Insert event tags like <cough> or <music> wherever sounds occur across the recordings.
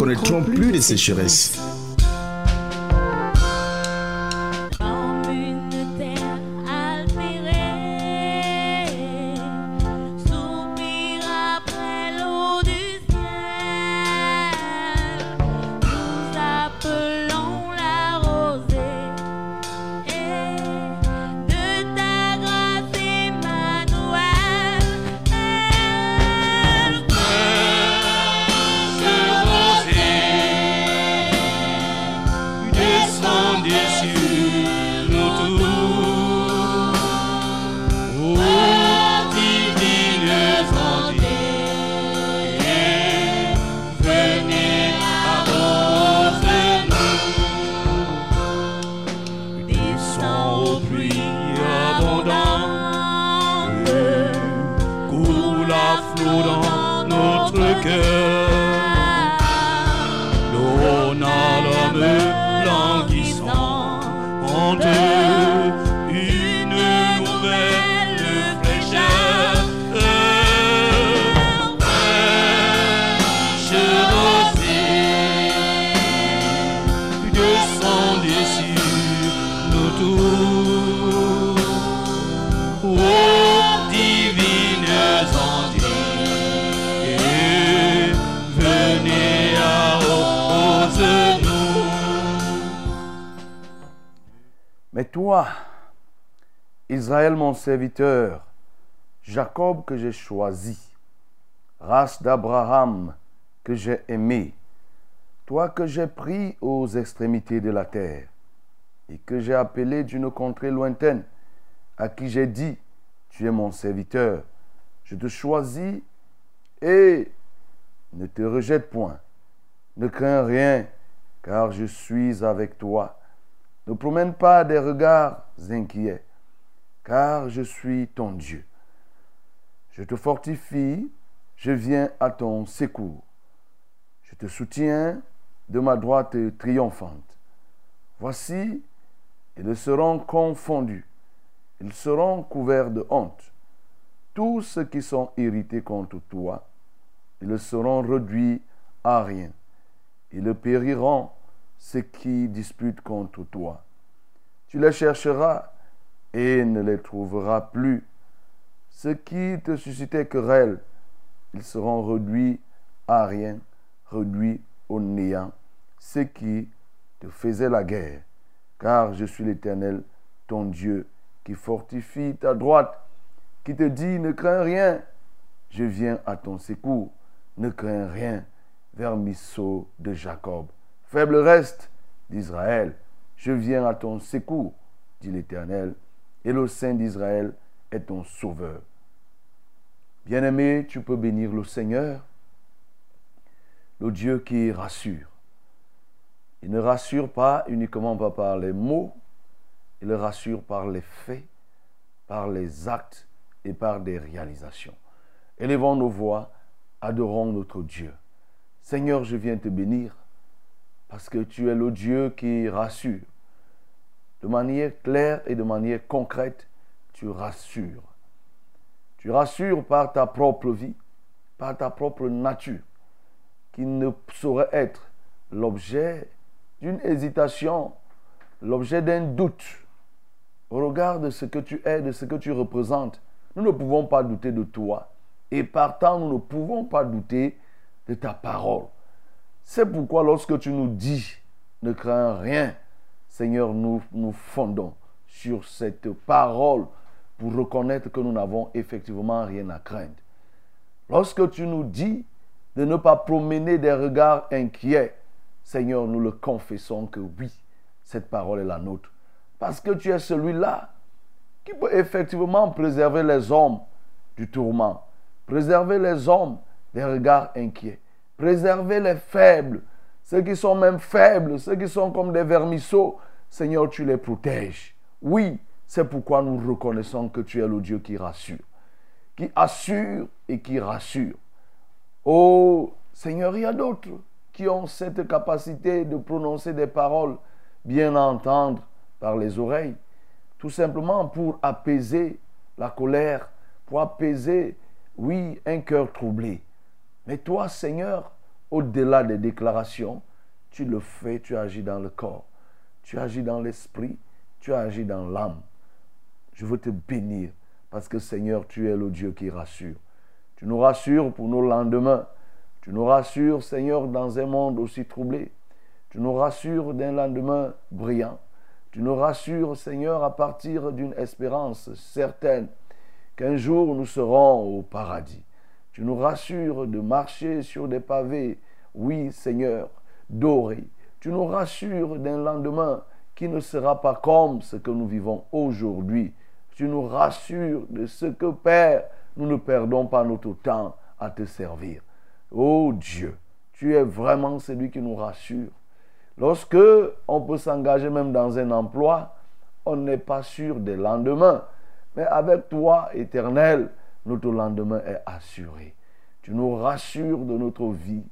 connaîtront plus de sécheresse. Serviteur, Jacob que j'ai choisi, race d'Abraham que j'ai aimé, toi que j'ai pris aux extrémités de la terre, et que j'ai appelé d'une contrée lointaine, à qui j'ai dit, tu es mon serviteur, je te choisis et ne te rejette point. Ne crains rien, car je suis avec toi. Ne promène pas des regards inquiets, car je suis ton Dieu. Je te fortifie, je viens à ton secours. Je te soutiens de ma droite triomphante. Voici, ils seront confondus, ils seront couverts de honte. Tous ceux qui sont irrités contre toi, ils seront réduits à rien. Ils périront ceux qui disputent contre toi. Tu les chercheras et ne les trouveras plus. Ceux qui te suscitaient querelle, ils seront réduits à rien, réduits au néant. Ceux qui te faisaient la guerre, car je suis l'Éternel, ton Dieu, qui fortifie ta droite, qui te dit, ne crains rien, je viens à ton secours, ne crains rien, vermisseau de Jacob. Faible reste d'Israël, je viens à ton secours, dit l'Éternel, et le Saint d'Israël est ton sauveur. Bien-aimé, tu peux bénir le Seigneur, le Dieu qui rassure. Il ne rassure pas uniquement par les mots, il rassure par les faits, par les actes et par des réalisations. Élevons nos voix, adorons notre Dieu. Seigneur, je viens te bénir parce que tu es le Dieu qui rassure de manière claire et de manière concrète, tu rassures. Tu rassures par ta propre vie, par ta propre nature, qui ne saurait être l'objet d'une hésitation, l'objet d'un doute au regard de ce que tu es, de ce que tu représentes. Nous ne pouvons pas douter de toi. Et partant, nous ne pouvons pas douter de ta parole. C'est pourquoi lorsque tu nous dis, ne crains rien, Seigneur, nous nous fondons sur cette parole pour reconnaître que nous n'avons effectivement rien à craindre. Lorsque tu nous dis de ne pas promener des regards inquiets, Seigneur, nous le confessons que oui, cette parole est la nôtre. Parce que tu es celui-là qui peut effectivement préserver les hommes du tourment, préserver les hommes des regards inquiets, préserver les faibles ceux qui sont même faibles, ceux qui sont comme des vermisseaux, Seigneur, tu les protèges. Oui, c'est pourquoi nous reconnaissons que tu es le Dieu qui rassure, qui assure et qui rassure. Oh Seigneur, il y a d'autres qui ont cette capacité de prononcer des paroles bien à entendre par les oreilles, tout simplement pour apaiser la colère, pour apaiser, oui, un cœur troublé. Mais toi, Seigneur, au-delà des déclarations, tu le fais, tu agis dans le corps, tu agis dans l'esprit, tu agis dans l'âme. Je veux te bénir parce que Seigneur, tu es le Dieu qui rassure. Tu nous rassures pour nos lendemains. Tu nous rassures, Seigneur, dans un monde aussi troublé. Tu nous rassures d'un lendemain brillant. Tu nous rassures, Seigneur, à partir d'une espérance certaine qu'un jour nous serons au paradis. Tu nous rassures de marcher sur des pavés, oui, Seigneur, dorés. Tu nous rassures d'un lendemain qui ne sera pas comme ce que nous vivons aujourd'hui. Tu nous rassures de ce que, Père, nous ne perdons pas notre temps à te servir. Oh Dieu, tu es vraiment celui qui nous rassure. Lorsque on peut s'engager même dans un emploi, on n'est pas sûr des lendemains. Mais avec toi, éternel, notre lendemain est assuré. Tu nous rassures de notre vie,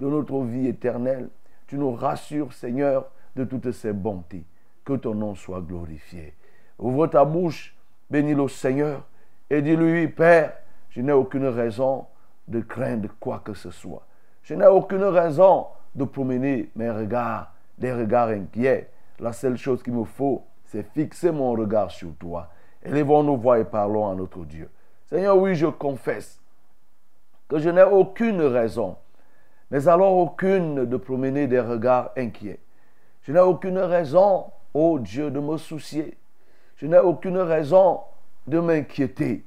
de notre vie éternelle. Tu nous rassures, Seigneur, de toutes ces bontés. Que ton nom soit glorifié. Ouvre ta bouche, bénis le Seigneur et dis-lui, Père, je n'ai aucune raison de craindre quoi que ce soit. Je n'ai aucune raison de promener mes regards, des regards inquiets. La seule chose qu'il me faut, c'est fixer mon regard sur toi. Élevons nos voix et parlons à notre Dieu. Seigneur, oui, je confesse que je n'ai aucune raison, mais alors aucune de promener des regards inquiets. Je n'ai aucune raison, ô Dieu, de me soucier. Je n'ai aucune raison de m'inquiéter.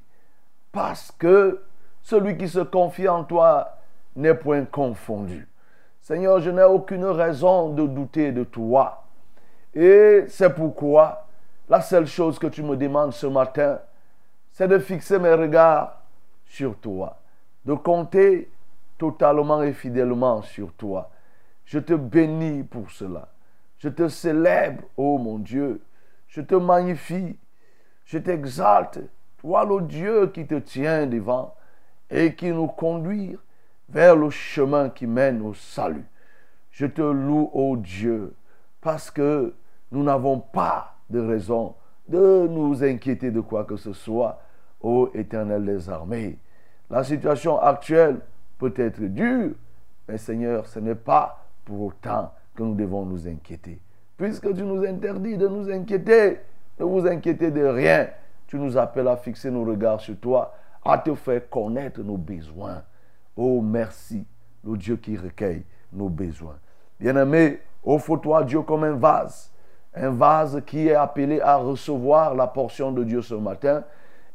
Parce que celui qui se confie en toi n'est point confondu. Seigneur, je n'ai aucune raison de douter de toi. Et c'est pourquoi la seule chose que tu me demandes ce matin, c'est de fixer mes regards sur toi, de compter totalement et fidèlement sur toi. Je te bénis pour cela. Je te célèbre, ô mon Dieu. Je te magnifie. Je t'exalte. Toi, le Dieu qui te tient devant et qui nous conduit vers le chemin qui mène au salut. Je te loue, ô Dieu, parce que nous n'avons pas de raison de nous inquiéter de quoi que ce soit, ô Éternel des armées. La situation actuelle peut être dure, mais Seigneur, ce n'est pas pour autant que nous devons nous inquiéter. Puisque tu nous interdis de nous inquiéter, ne vous inquiétez de rien. Tu nous appelles à fixer nos regards sur toi, à te faire connaître nos besoins. Oh merci, le Dieu qui recueille nos besoins. Bien-aimé, offre-toi Dieu comme un vase un vase qui est appelé à recevoir la portion de Dieu ce matin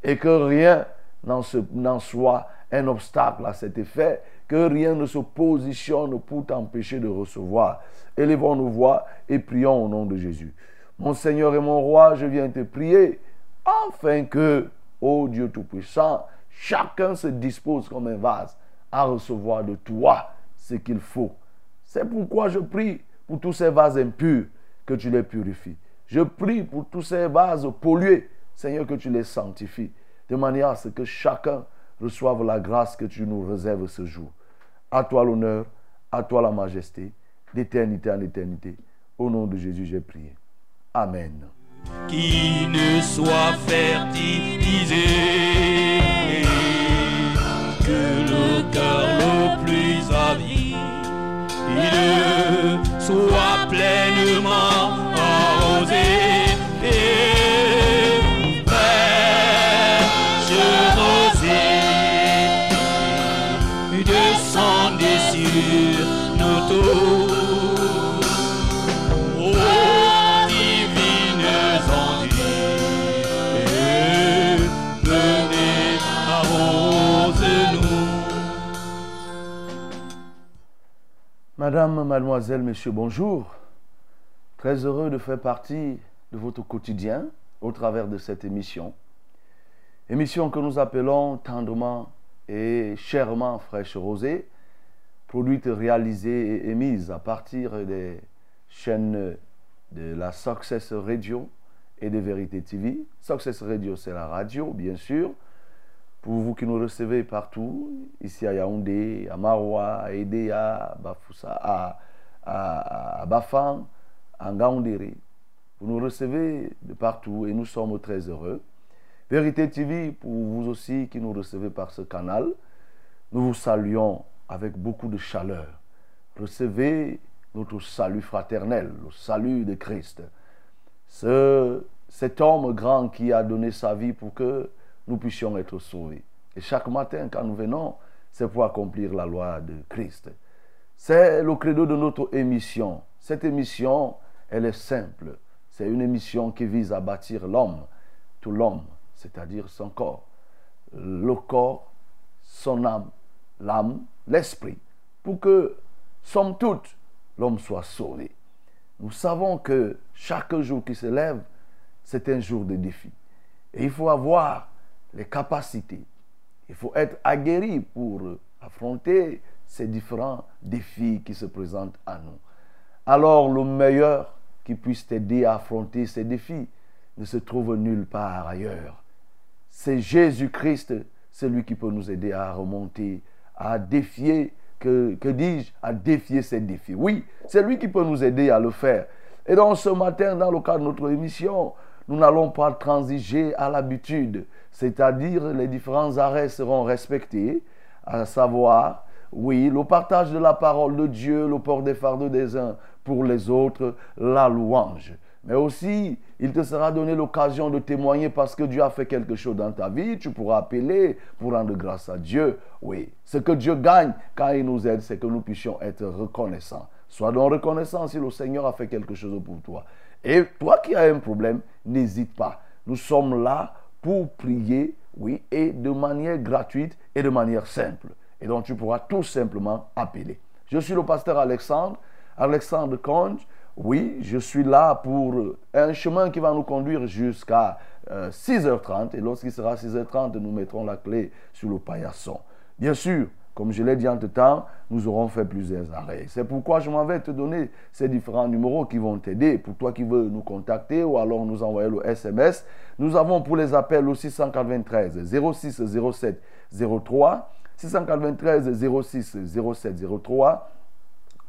et que rien n'en soit un obstacle à cet effet, que rien ne se positionne pour t'empêcher de recevoir. Élevons nos voix et prions au nom de Jésus. Mon Seigneur et mon roi, je viens te prier afin que, ô Dieu Tout-Puissant, chacun se dispose comme un vase à recevoir de toi ce qu'il faut. C'est pourquoi je prie pour tous ces vases impurs que tu les purifies. Je prie pour tous ces vases pollués, Seigneur, que tu les sanctifies, de manière à ce que chacun reçoive la grâce que tu nous réserves ce jour. À toi l'honneur, à toi la majesté, d'éternité en éternité. Au nom de Jésus, j'ai prié. Amen. Qui ne soit fertilisé, que le cœur le plus avide, soit pleinement Madame, mademoiselle, monsieur, bonjour. Très heureux de faire partie de votre quotidien au travers de cette émission. Émission que nous appelons tendrement et chèrement Fraîche Rosée. produite, réalisée et émise à partir des chaînes de la Success Radio et de Vérité TV. Success Radio, c'est la radio, bien sûr. Pour vous qui nous recevez partout, ici à Yaoundé, à Maroua, à Edea, à Bafoussa, à, à, à Ngaoundéré. Vous nous recevez de partout et nous sommes très heureux. Vérité TV, pour vous aussi qui nous recevez par ce canal, nous vous saluons avec beaucoup de chaleur. Recevez notre salut fraternel, le salut de Christ. Ce, cet homme grand qui a donné sa vie pour que nous puissions être sauvés. Et chaque matin, quand nous venons, c'est pour accomplir la loi de Christ. C'est le credo de notre émission. Cette émission, elle est simple. C'est une émission qui vise à bâtir l'homme, tout l'homme, c'est-à-dire son corps. Le corps, son âme, l'âme, l'esprit, pour que, somme toute, l'homme soit sauvé. Nous savons que chaque jour qui se lève, c'est un jour de défi. Et il faut avoir les capacités. Il faut être aguerri pour affronter ces différents défis qui se présentent à nous. Alors le meilleur qui puisse t'aider à affronter ces défis ne se trouve nulle part ailleurs. C'est Jésus-Christ, celui qui peut nous aider à remonter, à défier, que, que dis-je, à défier ces défis. Oui, c'est lui qui peut nous aider à le faire. Et donc ce matin, dans le cadre de notre émission, nous n'allons pas transiger à l'habitude, c'est-à-dire les différents arrêts seront respectés, à savoir, oui, le partage de la parole de Dieu, le port des fardeaux des uns pour les autres, la louange. Mais aussi, il te sera donné l'occasion de témoigner parce que Dieu a fait quelque chose dans ta vie. Tu pourras appeler pour rendre grâce à Dieu. Oui, ce que Dieu gagne quand il nous aide, c'est que nous puissions être reconnaissants. Sois donc reconnaissant si le Seigneur a fait quelque chose pour toi. Et toi qui as un problème, n'hésite pas. Nous sommes là pour prier, oui, et de manière gratuite et de manière simple. Et donc tu pourras tout simplement appeler. Je suis le pasteur Alexandre, Alexandre Conge. Oui, je suis là pour un chemin qui va nous conduire jusqu'à 6h30. Et lorsqu'il sera 6h30, nous mettrons la clé sur le paillasson. Bien sûr, comme je l'ai dit entre temps, nous aurons fait plusieurs arrêts. C'est pourquoi je m'en vais te donner ces différents numéros qui vont t'aider. Pour toi qui veux nous contacter ou alors nous envoyer le SMS, nous avons pour les appels au 693 06 07 03, 693 06 07 03.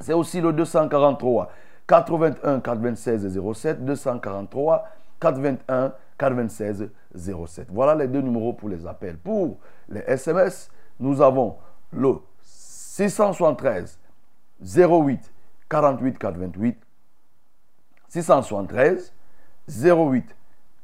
C'est aussi le 243 81 96 07, 243 81 96 07. Voilà les deux numéros pour les appels. Pour les SMS, nous avons le 673 08 48 428 673 08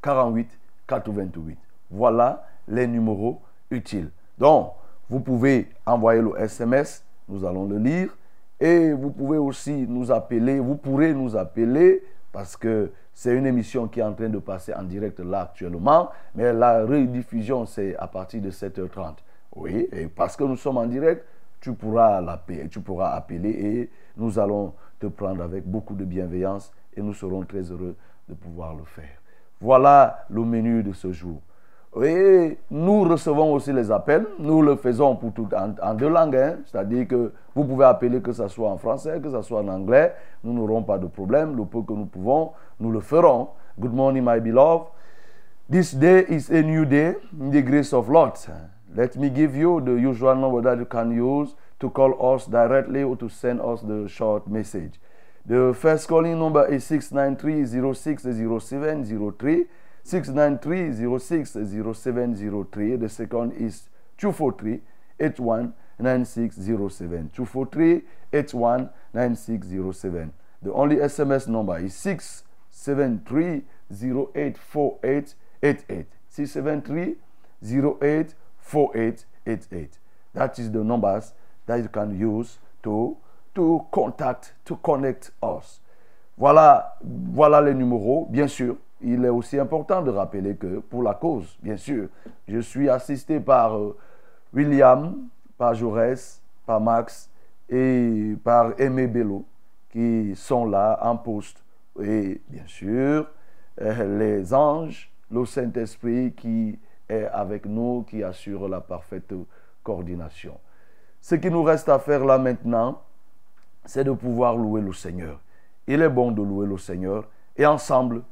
48 428. Voilà les numéros utiles. Donc, vous pouvez envoyer le SMS, nous allons le lire. Et vous pouvez aussi nous appeler, vous pourrez nous appeler parce que c'est une émission qui est en train de passer en direct là actuellement, mais la rediffusion c'est à partir de 7h30. Oui, et parce que nous sommes en direct, tu pourras l'appeler, tu pourras appeler et nous allons te prendre avec beaucoup de bienveillance et nous serons très heureux de pouvoir le faire. Voilà le menu de ce jour. Et nous recevons aussi les appels. Nous le faisons pour tout, en, deux langues. Hein. C'est-à-dire que vous pouvez appeler que ce soit en français, que ce soit en anglais. Nous n'aurons pas de problème. Le peu que nous pouvons, nous le ferons. Good morning, my beloved. This day is a new day the grace of Lord. Let me give you the usual number that you can use to call us directly or to send us the short message. The first calling number is 693 060703. 693 060703. The second is 243 819607. 243 819607. The only SMS number is 673 084888. 673 084888. That is the numbers that you can use to, to contact, to connect us. Voilà, voilà les numéros. Bien sûr, il est aussi important de rappeler que pour la cause, bien sûr, je suis assisté par euh, William, par Jaurès, par Max et par Aimé Bello qui sont là en poste. Et bien sûr, euh, les anges, le Saint-Esprit qui est avec nous, qui assure la parfaite coordination. Ce qui nous reste à faire là maintenant, c'est de pouvoir louer le Seigneur. Il est bon de louer le Seigneur. Et ensemble,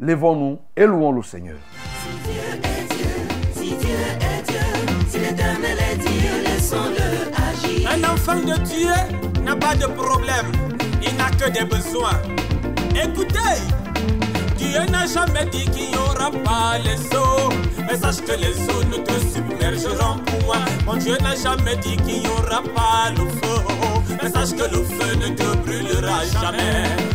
lèvons-nous et louons le Seigneur. Si Dieu est Dieu, si Dieu est Dieu, si l'éternel est Dieu, laissons-le agir. Un enfant de Dieu n'a pas de problème, il n'a que des besoins. Écoutez, Dieu n'a jamais dit qu'il n'y aura pas les eaux. Mais sache que les eaux ne te submergeront point. Mon Dieu n'a jamais dit qu'il n'y aura pas le feu. Mais sache que le feu ne te brûlera jamais.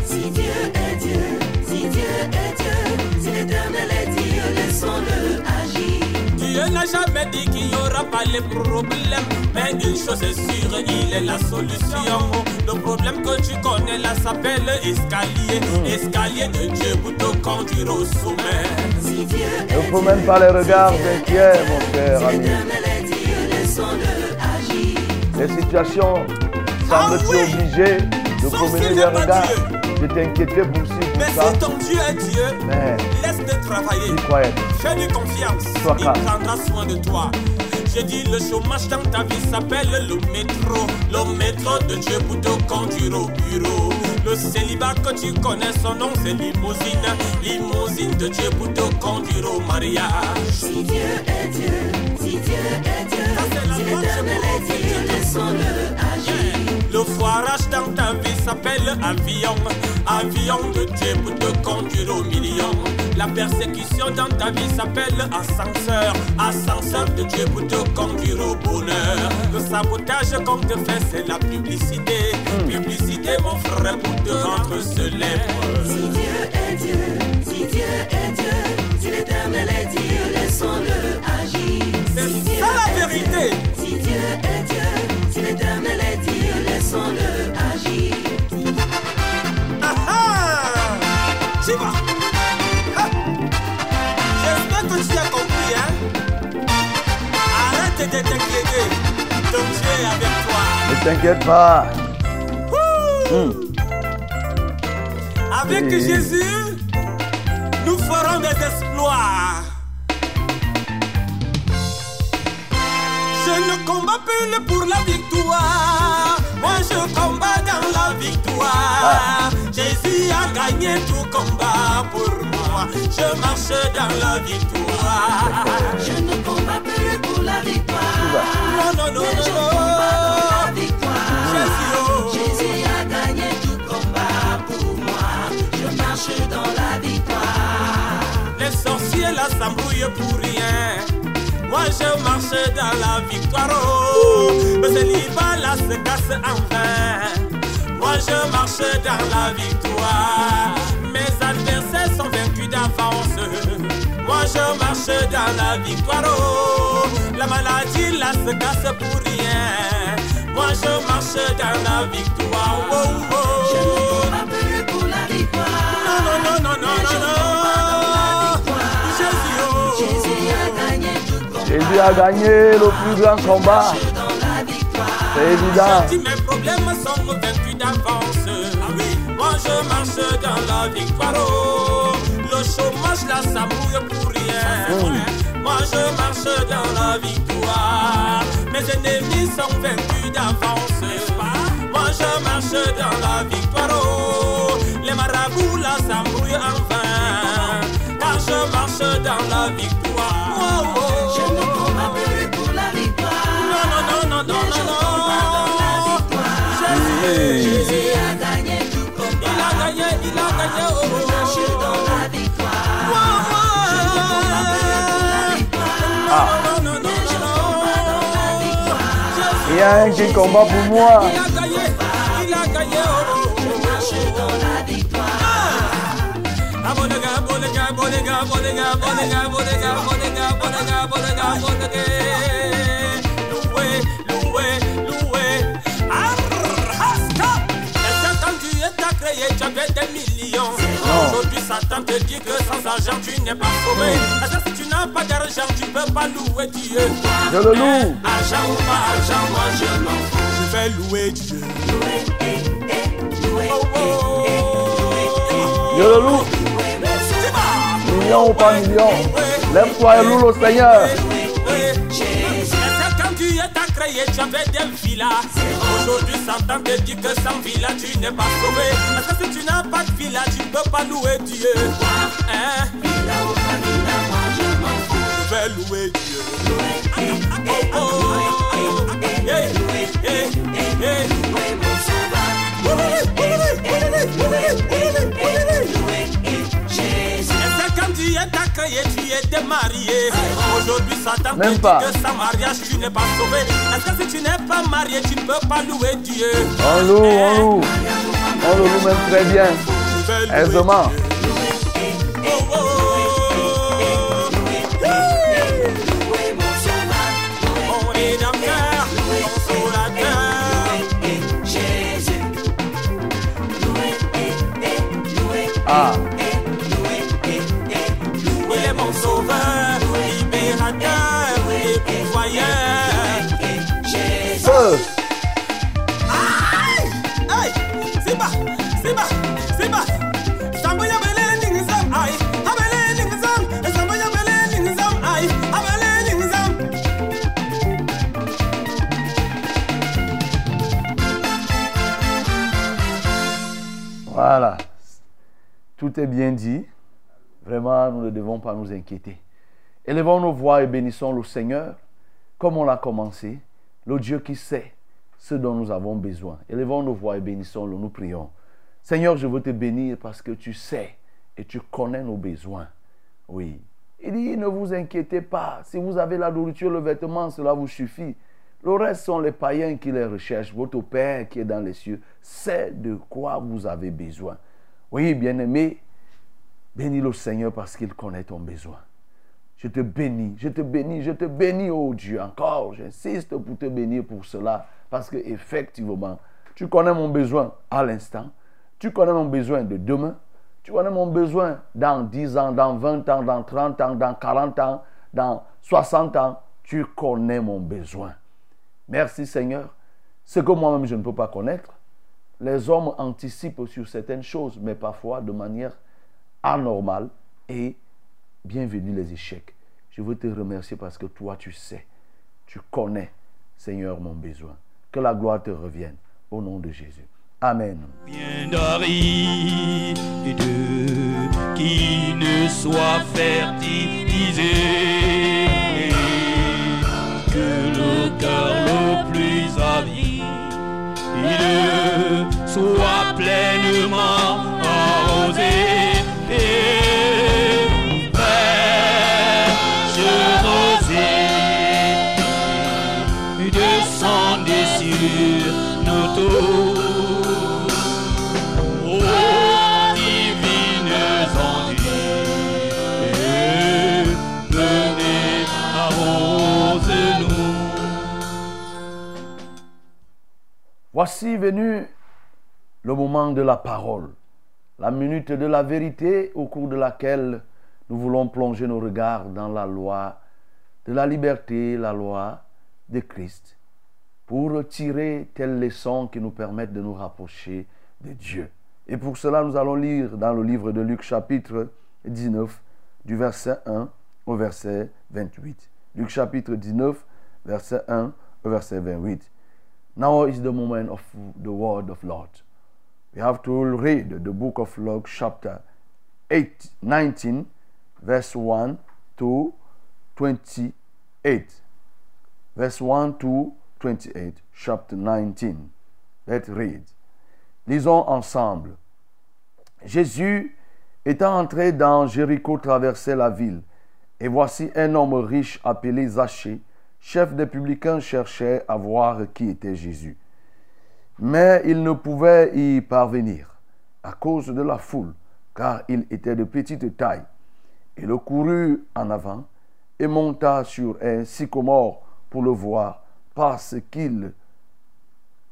Dieu n'a jamais dit qu'il n'y aura pas les problèmes. Mais une chose est sûre, il est la solution. Le problème que tu connais là s'appelle escalier. Escalier de Dieu pour te conduire au sommet. Si Dieu Ne est promène pas les regards inquiets, mon cher si ami. Les situations Ah semblent-tu oui. obligées de promener des regards, Dieu. de t'inquiéter pour ci, Mais si ton Dieu est Dieu, Mais laisse-le travailler. Fais-lui confiance, Sois il calme. prendra soin de toi. J'ai dit le chômage dans ta vie s'appelle le métro. Le métro de Dieu pour te conduire au bureau. Le célibat que tu connais, son nom c'est limousine. Limousine de Dieu pour te conduire au mariage. Si Dieu est Dieu, si Dieu est Dieu, c'est la si l'éternel c'est est Dieu, c'est laissons-le agir. Le foirage dans ta vie s'appelle avion. Avion de Dieu pour te conduire au million. La persécution dans ta vie s'appelle ascenseur. Ascenseur de Dieu pour te conduire au bonheur. Le sabotage qu'on te fait, c'est la publicité. Publicité, mon frère, pour te rendre célèbre. Si Dieu est Dieu, si Dieu est Dieu, si l'éternel est Dieu, laissons-le agir. C'est Si Dieu ça la vérité. Dieu, Si Dieu est Dieu, si l'éternel est Dieu, laissons-le agir. T'inquiète pas. Avec Oui. Jésus, nous ferons des exploits. Je ne combats plus pour la victoire. Moi, je combats dans la victoire. Jésus a gagné tout combat pour moi. Je marche dans la victoire. Je ne combats plus pour la victoire. Non, non, non, Mais non, Jésus, a gagné tout combat pour moi. Je marche dans la victoire. Les sorciers là s'embrouillent pour rien. Moi je marche dans la victoire. Oh. Le célibat là se casse en vain. Moi je marche dans la victoire. Mes adversaires sont vaincus d'avance. Moi je marche dans la victoire. Oh. La maladie là se casse pour rien. Moi je marche dans la victoire. Oh, oh. Je ne combats plus pour la victoire. Non, non, non, non, non, je non, victoire. Jésus, oh. Jésus a gagné tout combat. Jésus a gagné le plus grand combat. Je. C'est évident. Si mes problèmes sont vaincus d'avance, ah oui, moi je marche dans la victoire. Oh, le chômage là, ça mouille pour rien. Moi je marche dans la victoire. Mes ennemis sont vaincus d'avance. Moi je marche dans la victoire. Oh, les marabouts là, ça mouille en vain. Moi je marche dans la victoire. Oh, oh. Je ne plus pour la victoire. Non, non, non, non, non, Mais non, combats dans la non. victoire. Jésus. Jésus a gagné tout Il a gagné, il a gagné, oh, oh, oh. Y a un qui combat pour moi. Il a gagné, il a gagné, dit que sans argent, tu n'es pas sauvé. Est-ce que si tu n'as pas d'argent, tu peux pas louer Dieu Je le loue. Argent ou pas argent, moi je m'en fous. Je vais louer Dieu. Eh, eh, Oh, eh, oh, eh, Je le loue. Million ou pas million. Lève-toi et loue le Seigneur. Tu j'avais des villas. Aujourd'hui, Satan te dit que sans villa, tu n'es pas sauvé. Parce que tu n'as pas de villa, tu peux pas louer Dieu. Hein? Villa ou. Je vais louer Dieu. Louer marié. Aujourd'hui, Satan te dit pas. que sans mariage, tu n'es pas sauvé. Parce que si tu n'es pas marié, tu ne peux pas louer Dieu? On loue, on loue. On le loue même très bien. Je vais louer Aisément. Dieu? Tout est bien dit. Vraiment, nous ne devons pas nous inquiéter. Élevons nos voix et bénissons le Seigneur comme on l'a commencé, le Dieu qui sait ce dont nous avons besoin. Élevons nos voix et bénissons-le, nous prions. Seigneur, je veux te bénir parce que tu sais et tu connais nos besoins. Oui. Il dit, ne vous inquiétez pas. Si vous avez la nourriture, le vêtement, cela vous suffit. Le reste sont les païens qui les recherchent. Votre Père qui est dans les cieux sait de quoi vous avez besoin. Oui, bien-aimé, bénis le Seigneur parce qu'il connaît ton besoin. Je te bénis, je te bénis, je te bénis, oh Dieu, encore. J'insiste pour te bénir pour cela, parce que effectivement, tu connais mon besoin à l'instant, tu connais mon besoin de demain, tu connais mon besoin dans 10 ans, dans 20 ans, dans 30 ans, dans 40 ans, dans 60 ans. Tu connais mon besoin. Merci Seigneur. Ce que moi-même je ne peux pas connaître, les hommes anticipent sur certaines choses, mais parfois de manière anormale et bienvenue les échecs. Je veux te remercier parce que toi tu sais, tu connais, Seigneur, mon besoin. Que la gloire te revienne au nom de Jésus. Amen. Que le cœur le plus soit pleinement arrosé et fraîche rosée descendez sur nos tours. Ô divines ondes, venez arrose-nous. Voici venu le moment de la parole, la minute de la vérité au cours de laquelle nous voulons plonger nos regards dans la loi de la liberté, la loi de Christ, pour tirer telles leçons qui nous permettent de nous rapprocher de Dieu. Et pour cela, nous allons lire dans le livre de Luc chapitre 19, du verset 1 au verset 28. Luc chapitre 19, verset 1 au verset 28. Now is the moment of the word of Lord. We have to read the book of Luke, chapter 8, 19, verse 1 to 28. Verse 1 to 28, chapter 19. Let's read. Lisons ensemble. Jésus, étant entré dans Jéricho, traversait la ville. Et voici un homme riche appelé Zachée, chef des publicains, cherchait à voir qui était Jésus. Mais il ne pouvait y parvenir à cause de la foule, car il était de petite taille. Il courut en avant et monta sur un sycomore pour le voir, parce qu'il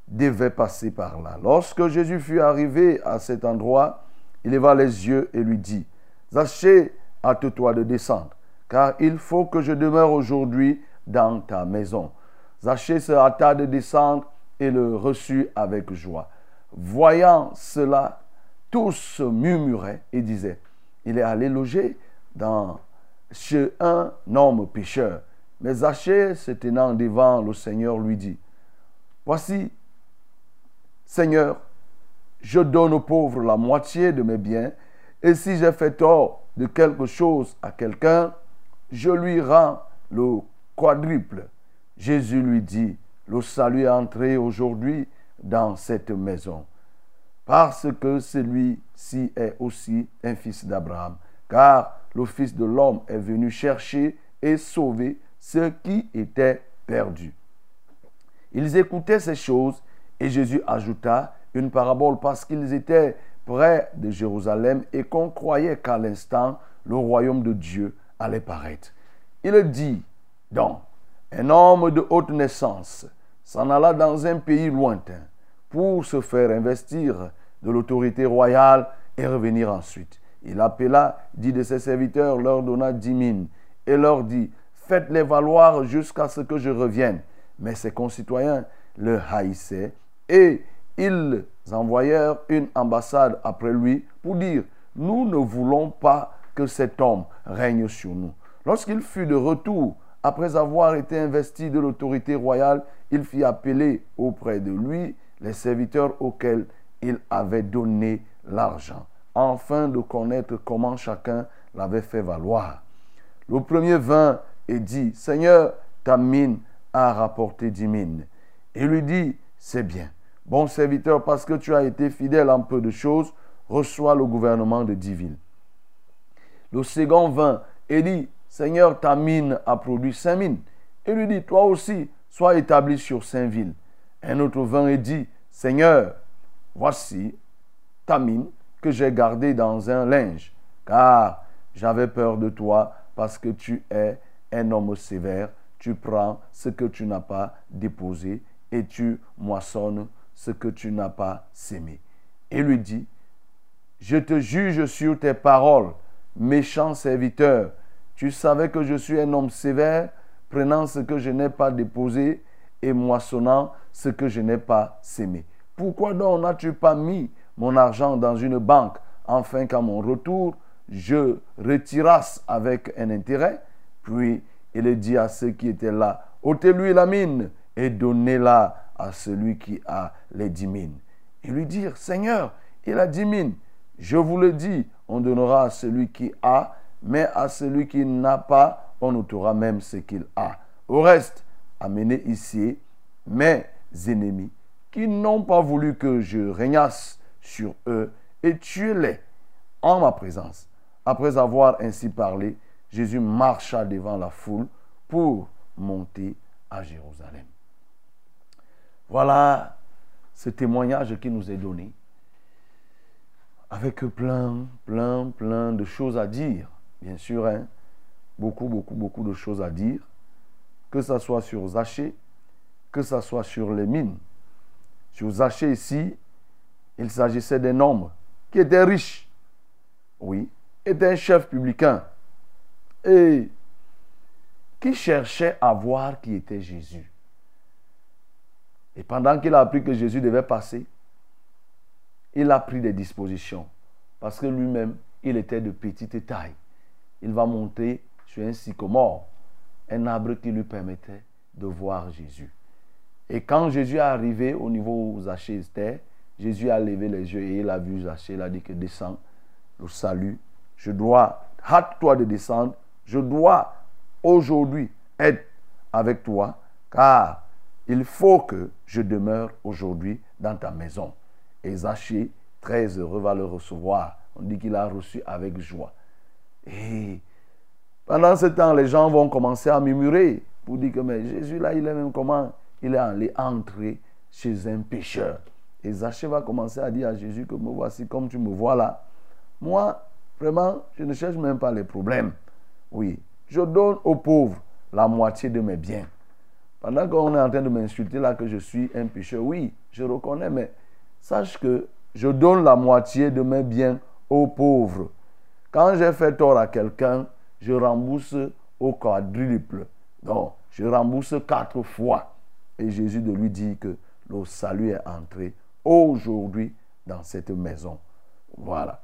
devait passer par là. Lorsque Jésus fut arrivé à cet endroit, il leva les yeux et lui dit, Zachée, hâte-toi de descendre, car il faut que je demeure aujourd'hui dans ta maison. Zachée se hâta de descendre et le reçut avec joie. Voyant cela, tous murmuraient et disaient, il est allé loger dans, chez un homme pécheur. Mais Zachée, se tenant devant le Seigneur, lui dit, Voici, Seigneur, je donne aux pauvres la moitié de mes biens, et si j'ai fait tort de quelque chose à quelqu'un, je lui rends le quadruple. Jésus lui dit, le salut est entré aujourd'hui dans cette maison, parce que celui-ci est aussi un fils d'Abraham, car le Fils de l'homme est venu chercher et sauver ce qui était perdu. Ils écoutaient ces choses et Jésus ajouta une parabole parce qu'ils étaient près de Jérusalem et qu'on croyait qu'à l'instant le royaume de Dieu allait paraître. Il dit donc, un homme de haute naissance s'en alla dans un pays lointain pour se faire investir de l'autorité royale et revenir ensuite. Il appela dix de ses serviteurs, leur donna dix mines et leur dit, faites-les valoir jusqu'à ce que je revienne. Mais ses concitoyens le haïssaient et ils envoyèrent une ambassade après lui pour dire, nous ne voulons pas que cet homme règne sur nous. Lorsqu'il fut de retour, après avoir été investi de l'autorité royale, il fit appeler auprès de lui les serviteurs auxquels il avait donné l'argent, afin de connaître comment chacun l'avait fait valoir. Le premier vint et dit, Seigneur, ta mine a rapporté dix mines. Et lui dit, c'est bien. Bon serviteur, parce que tu as été fidèle en peu de choses, reçois le gouvernement de dix villes. Le second vint et dit, Seigneur, ta mine a produit cinq mines. Et lui dit, toi aussi, sois établi sur cinq villes. Un autre vint et dit, Seigneur, voici ta mine que j'ai gardée dans un linge, car j'avais peur de toi parce que tu es un homme sévère. Tu prends ce que tu n'as pas déposé et tu moissonnes ce que tu n'as pas sémé. Et lui dit, je te juge sur tes paroles, méchant serviteur. Tu savais que je suis un homme sévère, prenant ce que je n'ai pas déposé et moissonnant ce que je n'ai pas sémé. Pourquoi donc n'as-tu pas mis mon argent dans une banque, afin qu'à mon retour, je retirasse avec un intérêt? Puis il dit à ceux qui étaient là, ôtez-lui la mine et donnez-la à celui qui a les dix mines. Et lui dire, Seigneur, il a dix mines. Je vous le dis, on donnera à celui qui a, mais à celui qui n'a pas, on ôtera même ce qu'il a. Au reste, amenez ici mes ennemis qui n'ont pas voulu que je régnasse sur eux et tuez-les en ma présence. Après avoir ainsi parlé, Jésus marcha devant la foule pour monter à Jérusalem. Voilà ce témoignage qui nous est donné avec plein, plein, plein de choses à dire. Bien sûr, hein, beaucoup, beaucoup, beaucoup de choses à dire. Que ce soit sur Zaché, que ce soit sur les mines. Sur Zaché ici, il s'agissait d'un homme qui était riche. Oui, était un chef publicain. Et qui cherchait à voir qui était Jésus. Et pendant qu'il a appris que Jésus devait passer, il a pris des dispositions. Parce que lui-même, il était de petite taille. Il va monter sur un sycomore, un arbre qui lui permettait de voir Jésus. Et quand Jésus est arrivé au niveau où Zachée était, Jésus a levé les yeux et il a vu Zachée. Il a dit que descends, le salut. Je dois, hâte-toi de descendre. Je dois aujourd'hui être avec toi, car il faut que je demeure aujourd'hui dans ta maison. Et Zachée, très heureux, va le recevoir. On dit qu'il a reçu avec joie. Et pendant ce temps, les gens vont commencer à murmurer pour dire que Jésus, là, il est même comment? Il est allé entrer chez un pécheur. Et Zachée va commencer à dire à Jésus que me voici comme tu me vois là. Moi, vraiment, je ne cherche même pas les problèmes. Oui, je donne aux pauvres la moitié de mes biens. Pendant qu'on est en train de m'insulter là que je suis un pécheur, oui, je reconnais, mais sache que je donne la moitié de mes biens aux pauvres. Quand j'ai fait tort à quelqu'un, je rembourse au quadruple. Donc, je rembourse quatre fois. Et Jésus de lui dit que le salut est entré aujourd'hui dans cette maison. Voilà.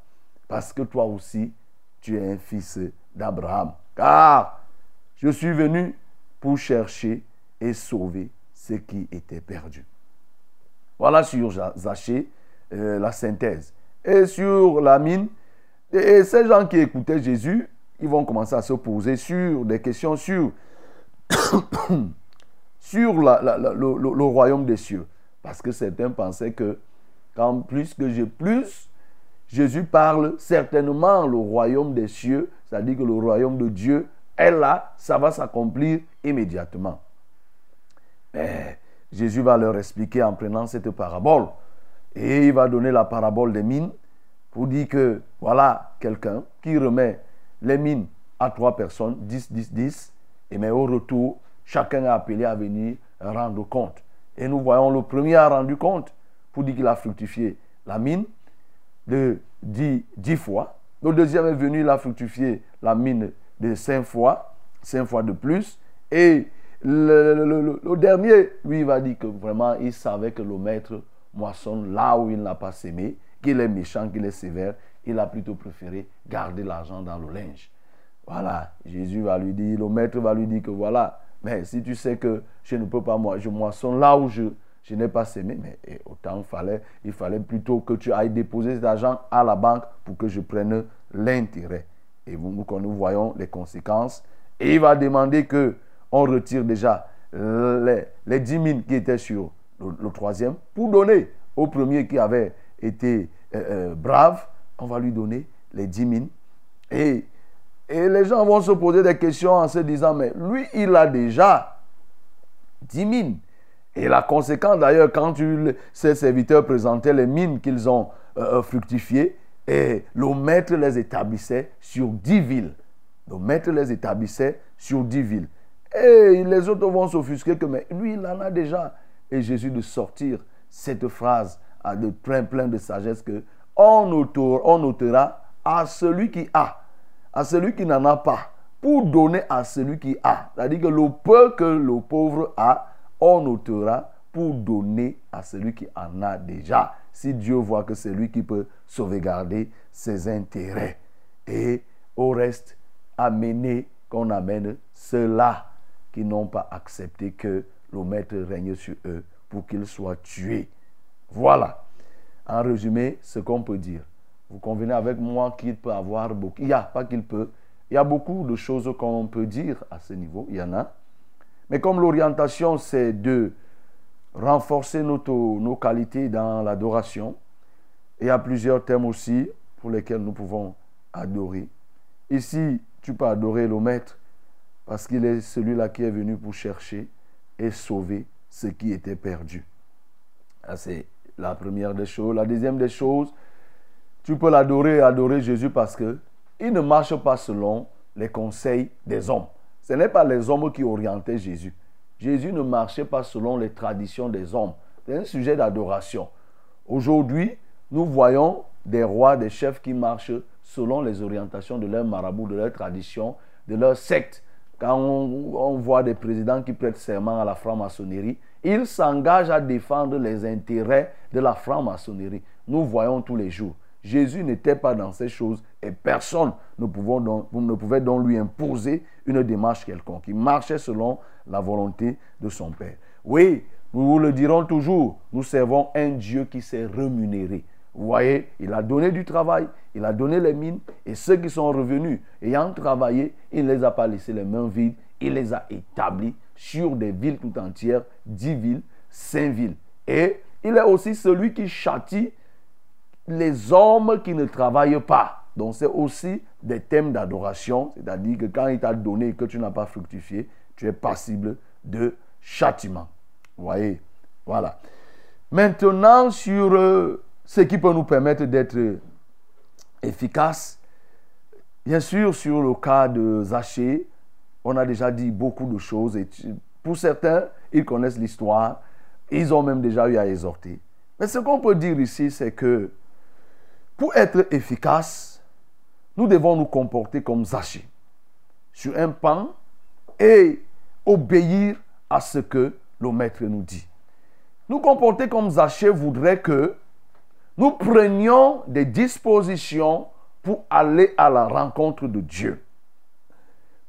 Parce que toi aussi, tu es un fils d'Abraham. Car je suis venu pour chercher et sauver ce qui était perdu. Voilà sur Zachée euh, la synthèse. Et sur la mine, et, ces gens qui écoutaient Jésus, ils vont commencer à se poser sur des questions sur, <coughs> sur le- le royaume des cieux. Parce que certains pensaient que quand plus que j'ai plus, Jésus parle certainement le royaume des cieux, c'est-à-dire que le royaume de Dieu est là, ça va s'accomplir immédiatement. Mais Jésus va leur expliquer en prenant cette parabole. Et il va donner la parabole des mines pour dire que voilà quelqu'un qui remet les mines à trois personnes, 10, 10, 10, et mais au retour, chacun est appelé à venir rendre compte. Et nous voyons le premier a rendu compte pour dire qu'il a fructifié la mine de 10, 10 fois. Le deuxième est venu, il a fructifié la mine de 5 fois, 5 fois de plus. Et le dernier, lui, il va dire que vraiment, il savait que le maître moissonne là où il n'a pas sémé, qu'il est méchant, qu'il est sévère. Il a plutôt préféré garder l'argent dans le linge. Voilà, Jésus va lui dire, le maître va lui dire que voilà, mais si tu sais que je ne peux pas, moi, je moissonne là où je, je n'ai pas sémé, mais autant il fallait, plutôt que tu ailles déposer cet argent à la banque pour que je prenne l'intérêt. Et vous, nous, quand nous voyons les conséquences, et il va demander que on retire déjà les, les 10 000 qui étaient sur le troisième pour donner au premier qui avait été euh, euh, brave, on va lui donner les 10 000. Et, et les gens vont se poser des questions en se disant, mais lui, il a déjà 10 000. Et la conséquence, d'ailleurs, quand tu- ces serviteurs présentaient les mines qu'ils ont euh, fructifiées, et le maître les établissait sur 10 villes. Le maître les établissait sur 10 villes. Et les autres vont s'offusquer que, mais lui, il en a déjà. Et Jésus de sortir cette phrase de plein, plein de sagesse que on ôtera à celui qui a, à celui qui n'en a pas, pour donner à celui qui a. C'est-à-dire que le peu que le pauvre a, on ôtera pour donner à celui qui en a déjà. Si Dieu voit que c'est lui qui peut sauvegarder ses intérêts. Et au reste, amener qu'on amène ceux-là qui n'ont pas accepté que le maître règne sur eux pour qu'ils soient tués. Voilà. En résumé, ce qu'on peut dire. Vous convenez avec moi qu'il peut avoir beaucoup. Il y a, pas qu'il peut. Il y a beaucoup de choses qu'on peut dire à ce niveau. Il y en a. Mais comme l'orientation, c'est de renforcer nos qualités dans l'adoration, il y a plusieurs thèmes aussi pour lesquels nous pouvons adorer. Ici, tu peux adorer le Maître parce qu'il est celui-là qui est venu pour chercher et sauver ce qui était perdu. C'est la première des choses. La deuxième des choses, tu peux l'adorer et adorer Jésus parce que il ne marche pas selon les conseils des hommes. Ce n'est pas les hommes qui orientaient Jésus. Jésus ne marchait pas selon les traditions des hommes. C'est un sujet d'adoration. Aujourd'hui, nous voyons des rois, des chefs qui marchent selon les orientations de leurs marabouts, de leurs traditions, de leur secte. Quand on, on voit des présidents qui prêtent serment à la franc-maçonnerie, ils s'engagent à défendre les intérêts de la franc-maçonnerie. Nous voyons tous les jours. Jésus n'était pas dans ces choses et personne ne pouvait, donc, ne pouvait donc lui imposer une démarche quelconque. Il marchait selon la volonté de son Père. Oui, nous vous le dirons toujours, nous servons un Dieu qui s'est rémunéré. Vous voyez, il a donné du travail, il a donné les mines, et ceux qui sont revenus ayant travaillé, il ne les a pas laissés les mains vides, il les a établis sur des villes tout entières, dix villes, cinq villes. Et il est aussi celui qui châtie les hommes qui ne travaillent pas. Donc c'est aussi des thèmes d'adoration, c'est-à-dire que quand il t'a donné et que tu n'as pas fructifié, tu es passible de châtiment. Vous voyez? Voilà. Maintenant, sur euh, ce qui peut nous permettre d'être efficaces, bien sûr, sur le cas de Zachée, on a déjà dit beaucoup de choses. Et pour certains, ils connaissent l'histoire, ils ont même déjà eu à exhorter. Mais ce qu'on peut dire ici, c'est que pour être efficace, nous devons nous comporter comme Zachée, sur un pan, et obéir à ce que le maître nous dit. Nous comporter comme Zachée voudrait que nous prenions des dispositions pour aller à la rencontre de Dieu.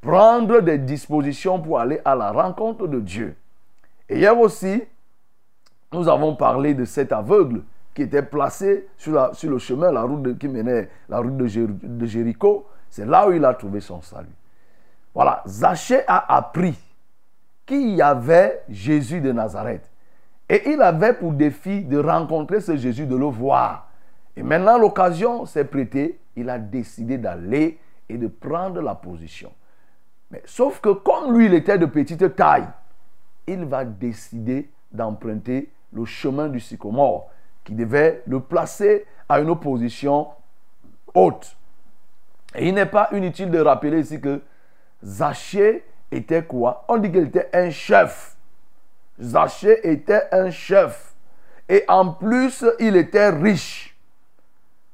Prendre des dispositions pour aller à la rencontre de Dieu. Et hier aussi, nous avons parlé de cet aveugle qui était placé sur, le chemin, la route qui menait la route de, de Jéricho. C'est là où il a trouvé son salut. Voilà, Zachée a appris qu'il y avait Jésus de Nazareth. Et il avait pour défi de rencontrer ce Jésus, de le voir. Et maintenant, l'occasion s'est prêtée. Il a décidé d'aller et de prendre la position. Sauf que comme lui, il était de petite taille, il va décider d'emprunter le chemin du sycomore qui devait le placer à une position haute. Et il n'est pas inutile de rappeler ici que Zachée était quoi? On dit qu'il était un chef. Zachée était un chef. Et en plus, il était riche.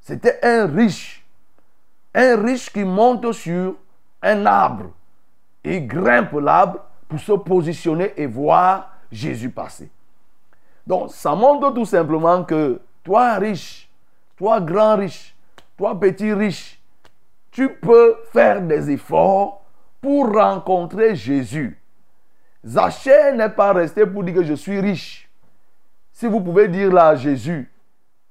C'était un riche. Un riche qui monte sur un arbre. Il grimpe l'arbre pour se positionner et voir Jésus passer. Donc, ça montre tout simplement que toi riche, toi grand riche, toi petit riche, tu peux faire des efforts pour rencontrer Jésus. Zachée n'est pas resté pour dire que je suis riche. Si vous pouvez dire là à Jésus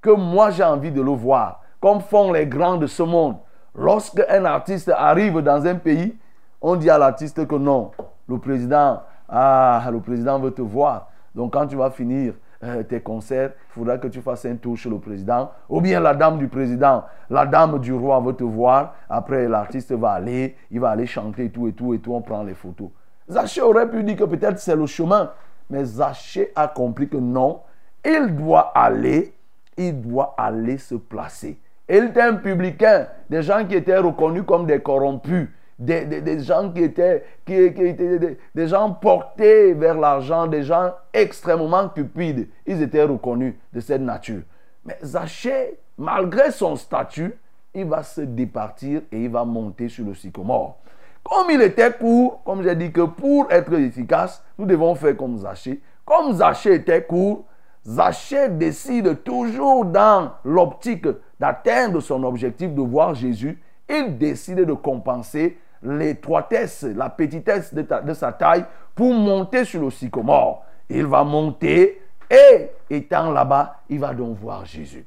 que moi j'ai envie de le voir, comme font les grands de ce monde. Lorsque un artiste arrive dans un pays, on dit à l'artiste que non, le président, ah, le président veut te voir. Donc quand tu vas finir euh, tes concerts, il faudra que tu fasses un tour chez le président. Ou bien la dame du président, la dame du roi veut te voir. Après, l'artiste va aller, il va aller chanter et tout et tout et tout, on prend les photos. Zachée aurait pu dire que peut-être c'est le chemin. Mais Zachée a compris que non, il doit aller, il doit aller se placer. Il était un publicain, des gens qui étaient reconnus comme des corrompus, des, des- gens qui étaient, qui, étaient des, des gens portés vers l'argent, des gens extrêmement cupides. Ils étaient reconnus de cette nature. Mais Zachée, malgré son statut, il va se départir et il va monter sur le sycomore. Comme il était court, comme j'ai dit que pour être efficace, nous devons faire comme Zachée. Comme Zachée était court, Zachée décide toujours dans l'optique d'atteindre son objectif de voir Jésus. Il décide de compenser l'étroitesse, la petitesse de, sa taille pour monter sur le sycomore. Il va monter et étant là-bas, il va donc voir Jésus.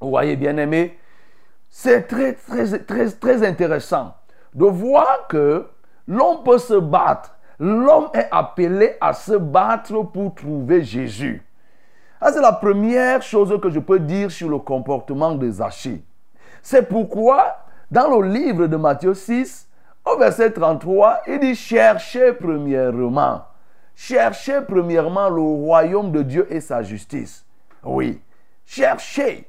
Vous voyez, bien aimé, c'est très, très, très, très intéressant de voir que l'on peut se battre. L'homme est appelé à se battre pour trouver Jésus. C'est la première chose que je peux dire sur le comportement de Zachée. C'est pourquoi, dans le livre de Matthieu 6, au verset 33, il dit Cherchez premièrement, cherchez premièrement le royaume de Dieu et sa justice. Oui, cherchez.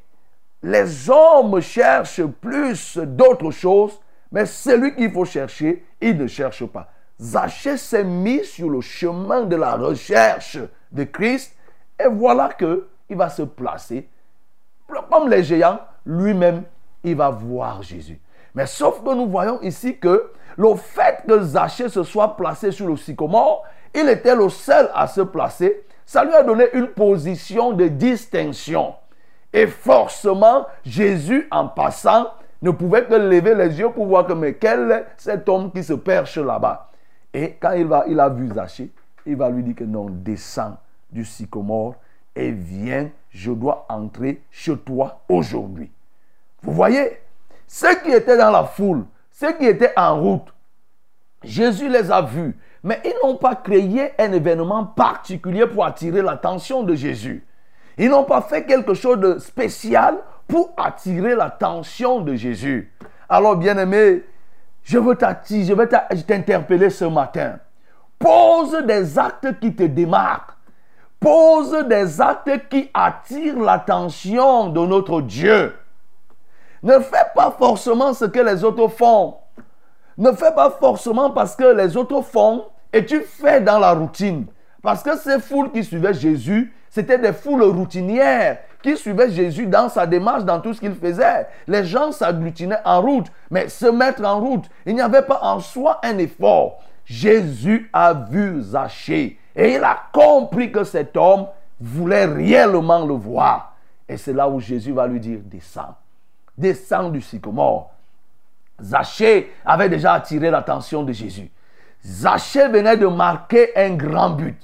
Les hommes cherchent plus d'autres choses, mais celui qu'il faut chercher, il ne cherche pas. Zachée s'est mis sur le chemin de la recherche de Christ et voilà que il va se placer comme les géants, lui-même, il va voir Jésus. Mais sauf que nous voyons ici que le fait que Zachée se soit placé sur le sycomore, il était le seul à se placer, ça lui a donné une position de distinction. Et forcément, Jésus, en passant, ne pouvait que lever les yeux pour voir que, mais quel est cet homme qui se perche là-bas? Et quand il, va, il a vu Zachée, il va lui dire que non, descends du sycomore et viens, je dois entrer chez toi aujourd'hui. Vous voyez, ceux qui étaient dans la foule, ceux qui étaient en route, Jésus les a vus, mais ils n'ont pas créé un événement particulier pour attirer l'attention de Jésus. Ils n'ont pas fait quelque chose de spécial pour attirer l'attention de Jésus. Alors, bien-aimé, je veux t'attirer, je t'a- t'interpeller ce matin. Pose des actes qui te démarquent. Pose des actes qui attirent l'attention de notre Dieu. Ne fais pas forcément ce que les autres font. Ne fais pas forcément parce que les autres font et tu fais dans la routine. Parce que ces foules qui suivaient Jésus, c'était des foules routinières qui suivaient Jésus dans sa démarche, dans tout ce qu'il faisait. Les gens s'agglutinaient en route, mais se mettre en route, il n'y avait pas en soi un effort. Jésus a vu Zachée et il a compris que cet homme voulait réellement le voir. Et c'est là où Jésus va lui dire, descends, descends du sycomore. Zachée avait déjà attiré l'attention de Jésus. Zachée venait de marquer un grand but.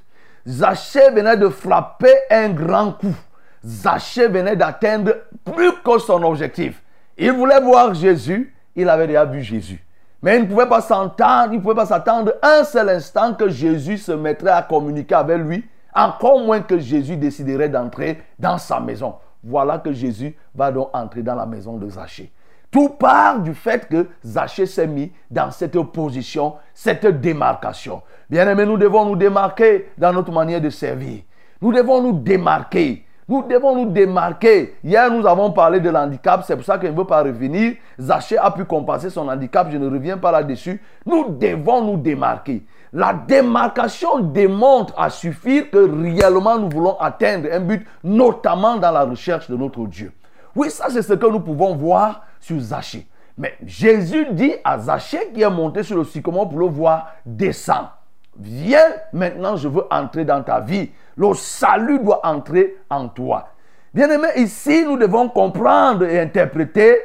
Zachée venait de frapper un grand coup. Zachée venait d'atteindre plus que son objectif. Il voulait voir Jésus, il avait déjà vu Jésus. Mais il ne pouvait pas s'entendre, il ne pouvait pas s'attendre un seul instant que Jésus se mettrait à communiquer avec lui, encore moins que Jésus déciderait d'entrer dans sa maison. Voilà que Jésus va donc entrer dans la maison de Zachée. Tout part du fait que Zachée s'est mis dans cette position, cette démarcation. Bien aimé, nous devons nous démarquer dans notre manière de servir. Nous devons nous démarquer. Nous devons nous démarquer. Hier, nous avons parlé de l'handicap. C'est pour ça que je ne veux pas revenir. Zachée a pu compenser son handicap. Je ne reviens pas là-dessus. Nous devons nous démarquer. La démarcation démontre à suffire que réellement nous voulons atteindre un but, notamment dans la recherche de notre Dieu. Oui, ça c'est ce que nous pouvons voir sur Zachée. Mais Jésus dit à Zachée qui est monté sur le sycomore pour le voir, descends. Viens maintenant, je veux entrer dans ta vie. Le salut doit entrer en toi. Bien aimé, ici, nous devons comprendre et interpréter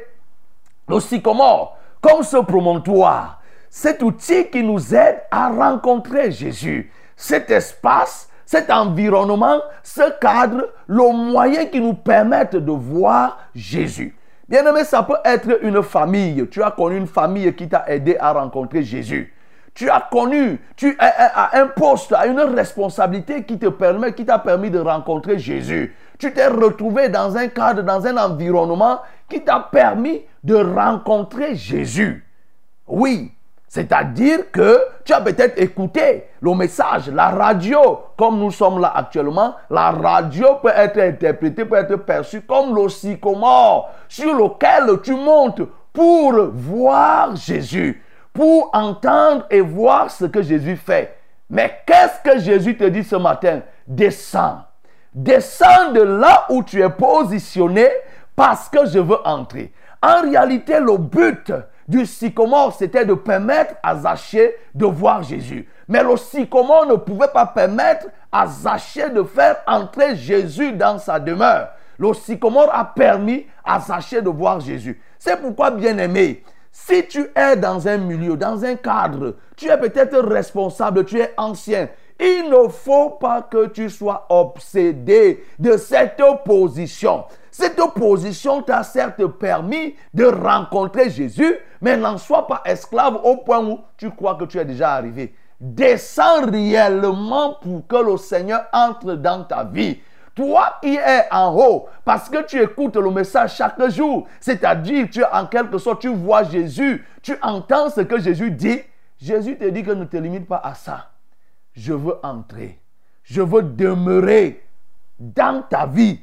le sycomore comme ce promontoire, cet outil qui nous aide à rencontrer Jésus, cet espace, cet environnement, ce cadre, le moyen qui nous permettent de voir Jésus. Bien aimé, ça peut être une famille. Tu as connu une famille qui t'a aidé à rencontrer Jésus tu as connu, tu as un poste, une responsabilité qui t'a permis de rencontrer Jésus. Tu t'es retrouvé dans un cadre, dans un environnement qui t'a permis de rencontrer Jésus. Oui, c'est-à-dire que tu as peut-être écouté le message, la radio, comme nous sommes là actuellement. La radio peut être interprétée, peut être perçue comme le sycomore sur lequel tu montes pour voir Jésus pour entendre et voir ce que Jésus fait. Mais qu'est-ce que Jésus te dit ce matin? Descends. Descends de là où tu es positionné parce que je veux entrer. En réalité, le but du sycomore, c'était de permettre à Zachée de voir Jésus. Mais le sycomore ne pouvait pas permettre à Zachée de faire entrer Jésus dans sa demeure. Le sycomore a permis à Zachée de voir Jésus. C'est pourquoi, bien aimé, si tu es dans un milieu, dans un cadre, tu es peut-être responsable, tu es ancien. Il ne faut pas que tu sois obsédé de cette position. Cette position t'a certes permis de rencontrer Jésus, mais n'en sois pas esclave au point où tu crois que tu es déjà arrivé. Descends réellement pour que le Seigneur entre dans ta vie. Toi qui es en haut, parce que tu écoutes le message chaque jour, c'est-à-dire tu en quelque sorte, tu vois Jésus, tu entends ce que Jésus dit, Jésus te dit que ne te limite pas à ça. Je veux entrer, je veux demeurer dans ta vie.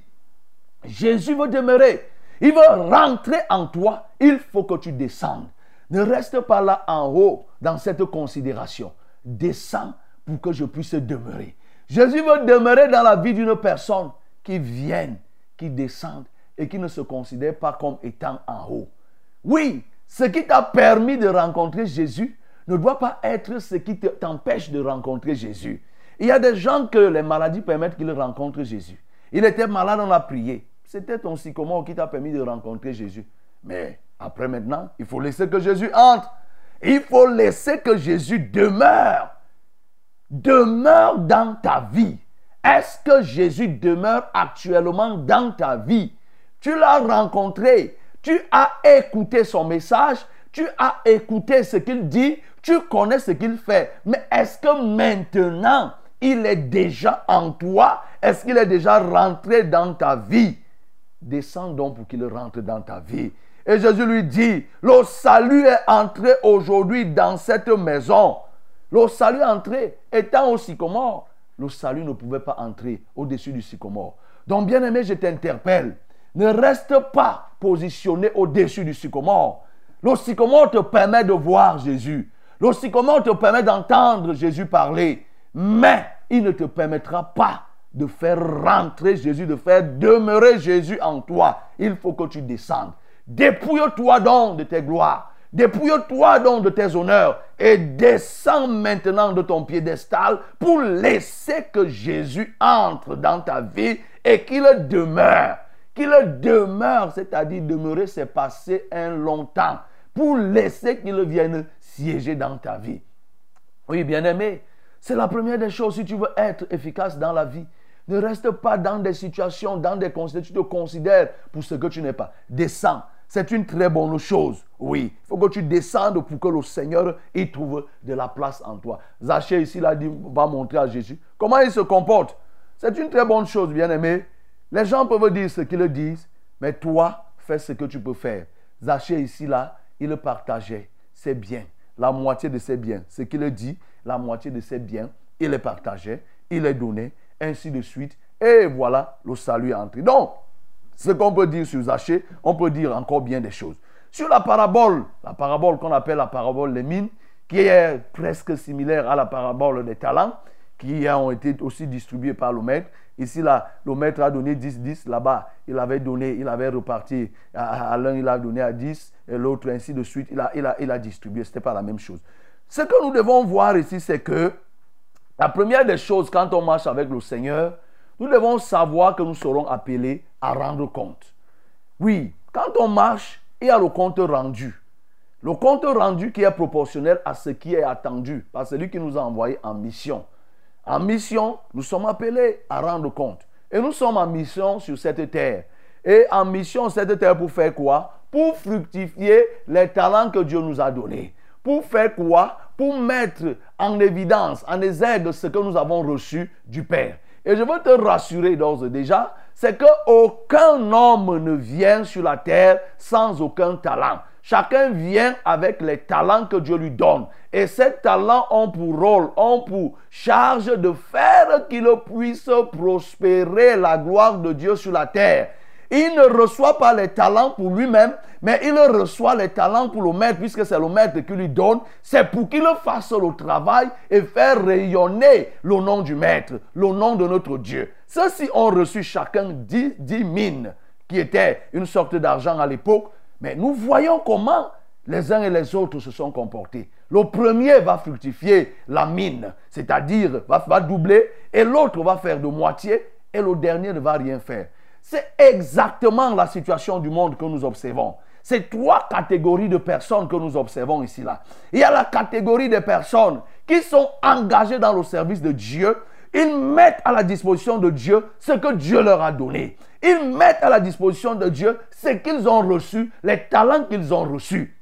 Jésus veut demeurer, il veut rentrer en toi, il faut que tu descendes. Ne reste pas là en haut dans cette considération. Descends pour que je puisse demeurer. Jésus veut demeurer dans la vie d'une personne qui vienne, qui descende et qui ne se considère pas comme étant en haut. Oui, ce qui t'a permis de rencontrer Jésus ne doit pas être ce qui t'empêche de rencontrer Jésus. Il y a des gens que les maladies permettent qu'ils rencontrent Jésus. Il était malade, on l'a prié. C'était ton sycomore qui t'a permis de rencontrer Jésus. Mais après maintenant, il faut laisser que Jésus entre. Il faut laisser que Jésus demeure demeure dans ta vie. Est-ce que Jésus demeure actuellement dans ta vie? Tu l'as rencontré, tu as écouté son message, tu as écouté ce qu'il dit, tu connais ce qu'il fait. Mais est-ce que maintenant, il est déjà en toi? Est-ce qu'il est déjà rentré dans ta vie? Descends donc pour qu'il rentre dans ta vie. Et Jésus lui dit, le salut est entré aujourd'hui dans cette maison. Le salut entré étant au sycomore, le salut ne pouvait pas entrer au-dessus du sycomore. Donc, bien aimé, je t'interpelle. Ne reste pas positionné au-dessus du sycomore. Le sycomore te permet de voir Jésus. Le sycomore te permet d'entendre Jésus parler. Mais il ne te permettra pas de faire rentrer Jésus, de faire demeurer Jésus en toi. Il faut que tu descendes. Dépouille-toi donc de tes gloires. Dépouille-toi donc de tes honneurs et descends maintenant de ton piédestal pour laisser que Jésus entre dans ta vie et qu'il demeure. Qu'il demeure, c'est-à-dire demeurer, c'est passer un long temps pour laisser qu'il vienne siéger dans ta vie. Oui, bien-aimé, C'est la première des choses si tu veux être efficace dans la vie. Ne reste pas dans des situations, dans des considérations, tu te considères pour ce que tu n'es pas. Descends. C'est une très bonne chose. Oui, il faut que tu descendes pour que le Seigneur y trouve de la place en toi. Zachée ici là, dit, va montrer à Jésus comment il se comporte? C'est une très bonne chose, bien aimé. Les gens peuvent dire ce qu'ils disent, mais toi, fais ce que tu peux faire. Zachée ici là, il partageait ses biens, la moitié de ses biens. Ce qu'il dit, la moitié de ses biens, il les partageait, il les donnait, ainsi de suite. Et voilà, le salut est entré. Donc, ce qu'on peut dire sur Zachée, on peut dire encore bien des choses. Sur la parabole, la parabole qu'on appelle la parabole des mines, qui est presque similaire à la parabole des talents, qui ont été aussi distribués par le maître. Ici, là, le maître a donné 10, 10. Là-bas, il avait donné, il avait reparti. À, l'un, il a donné à 10, et l'autre, ainsi de suite. Il a, il a, il a distribué. Ce n'était pas la même chose. Ce que nous devons voir ici, c'est que la première des choses, quand on marche avec le Seigneur, nous devons savoir que nous serons appelés à rendre compte. Oui, quand on marche, il y a le compte rendu. Le compte rendu qui est proportionnel à ce qui est attendu par celui qui nous a envoyés en mission. En mission, nous sommes appelés à rendre compte. Et nous sommes en mission sur cette terre. Et en mission sur cette terre pour faire quoi? Pour fructifier les talents que Dieu nous a donnés. Pour faire quoi? Pour mettre en évidence, en exergue ce que nous avons reçu du Père. Et je veux te rassurer d'ores et déjà, c'est qu'aucun homme ne vient sur la terre sans aucun talent. Chacun vient avec les talents que Dieu lui donne. Et ces talents ont pour rôle, ont pour charge de faire qu'il puisse prospérer la gloire de Dieu sur la terre. Il ne reçoit pas les talents pour lui-même, mais il reçoit les talents pour le maître, puisque c'est le maître qui lui donne. C'est pour qu'il fasse le travail et faire rayonner le nom du maître, le nom de notre Dieu. Ceux-ci ont reçu chacun dix, dix mines, qui étaient une sorte d'argent à l'époque. Mais nous voyons comment les uns et les autres se sont comportés. Le premier va fructifier la mine, c'est-à-dire va, va doubler, et l'autre va faire de moitié, et le dernier ne va rien faire. C'est exactement la situation du monde que nous observons. C'est trois catégories de personnes que nous observons ici là. Il y a la catégorie des personnes qui sont engagées dans le service de Dieu. Ils mettent à la disposition de Dieu ce que Dieu leur a donné. Ils mettent à la disposition de Dieu ce qu'ils ont reçu, les talents qu'ils ont reçus.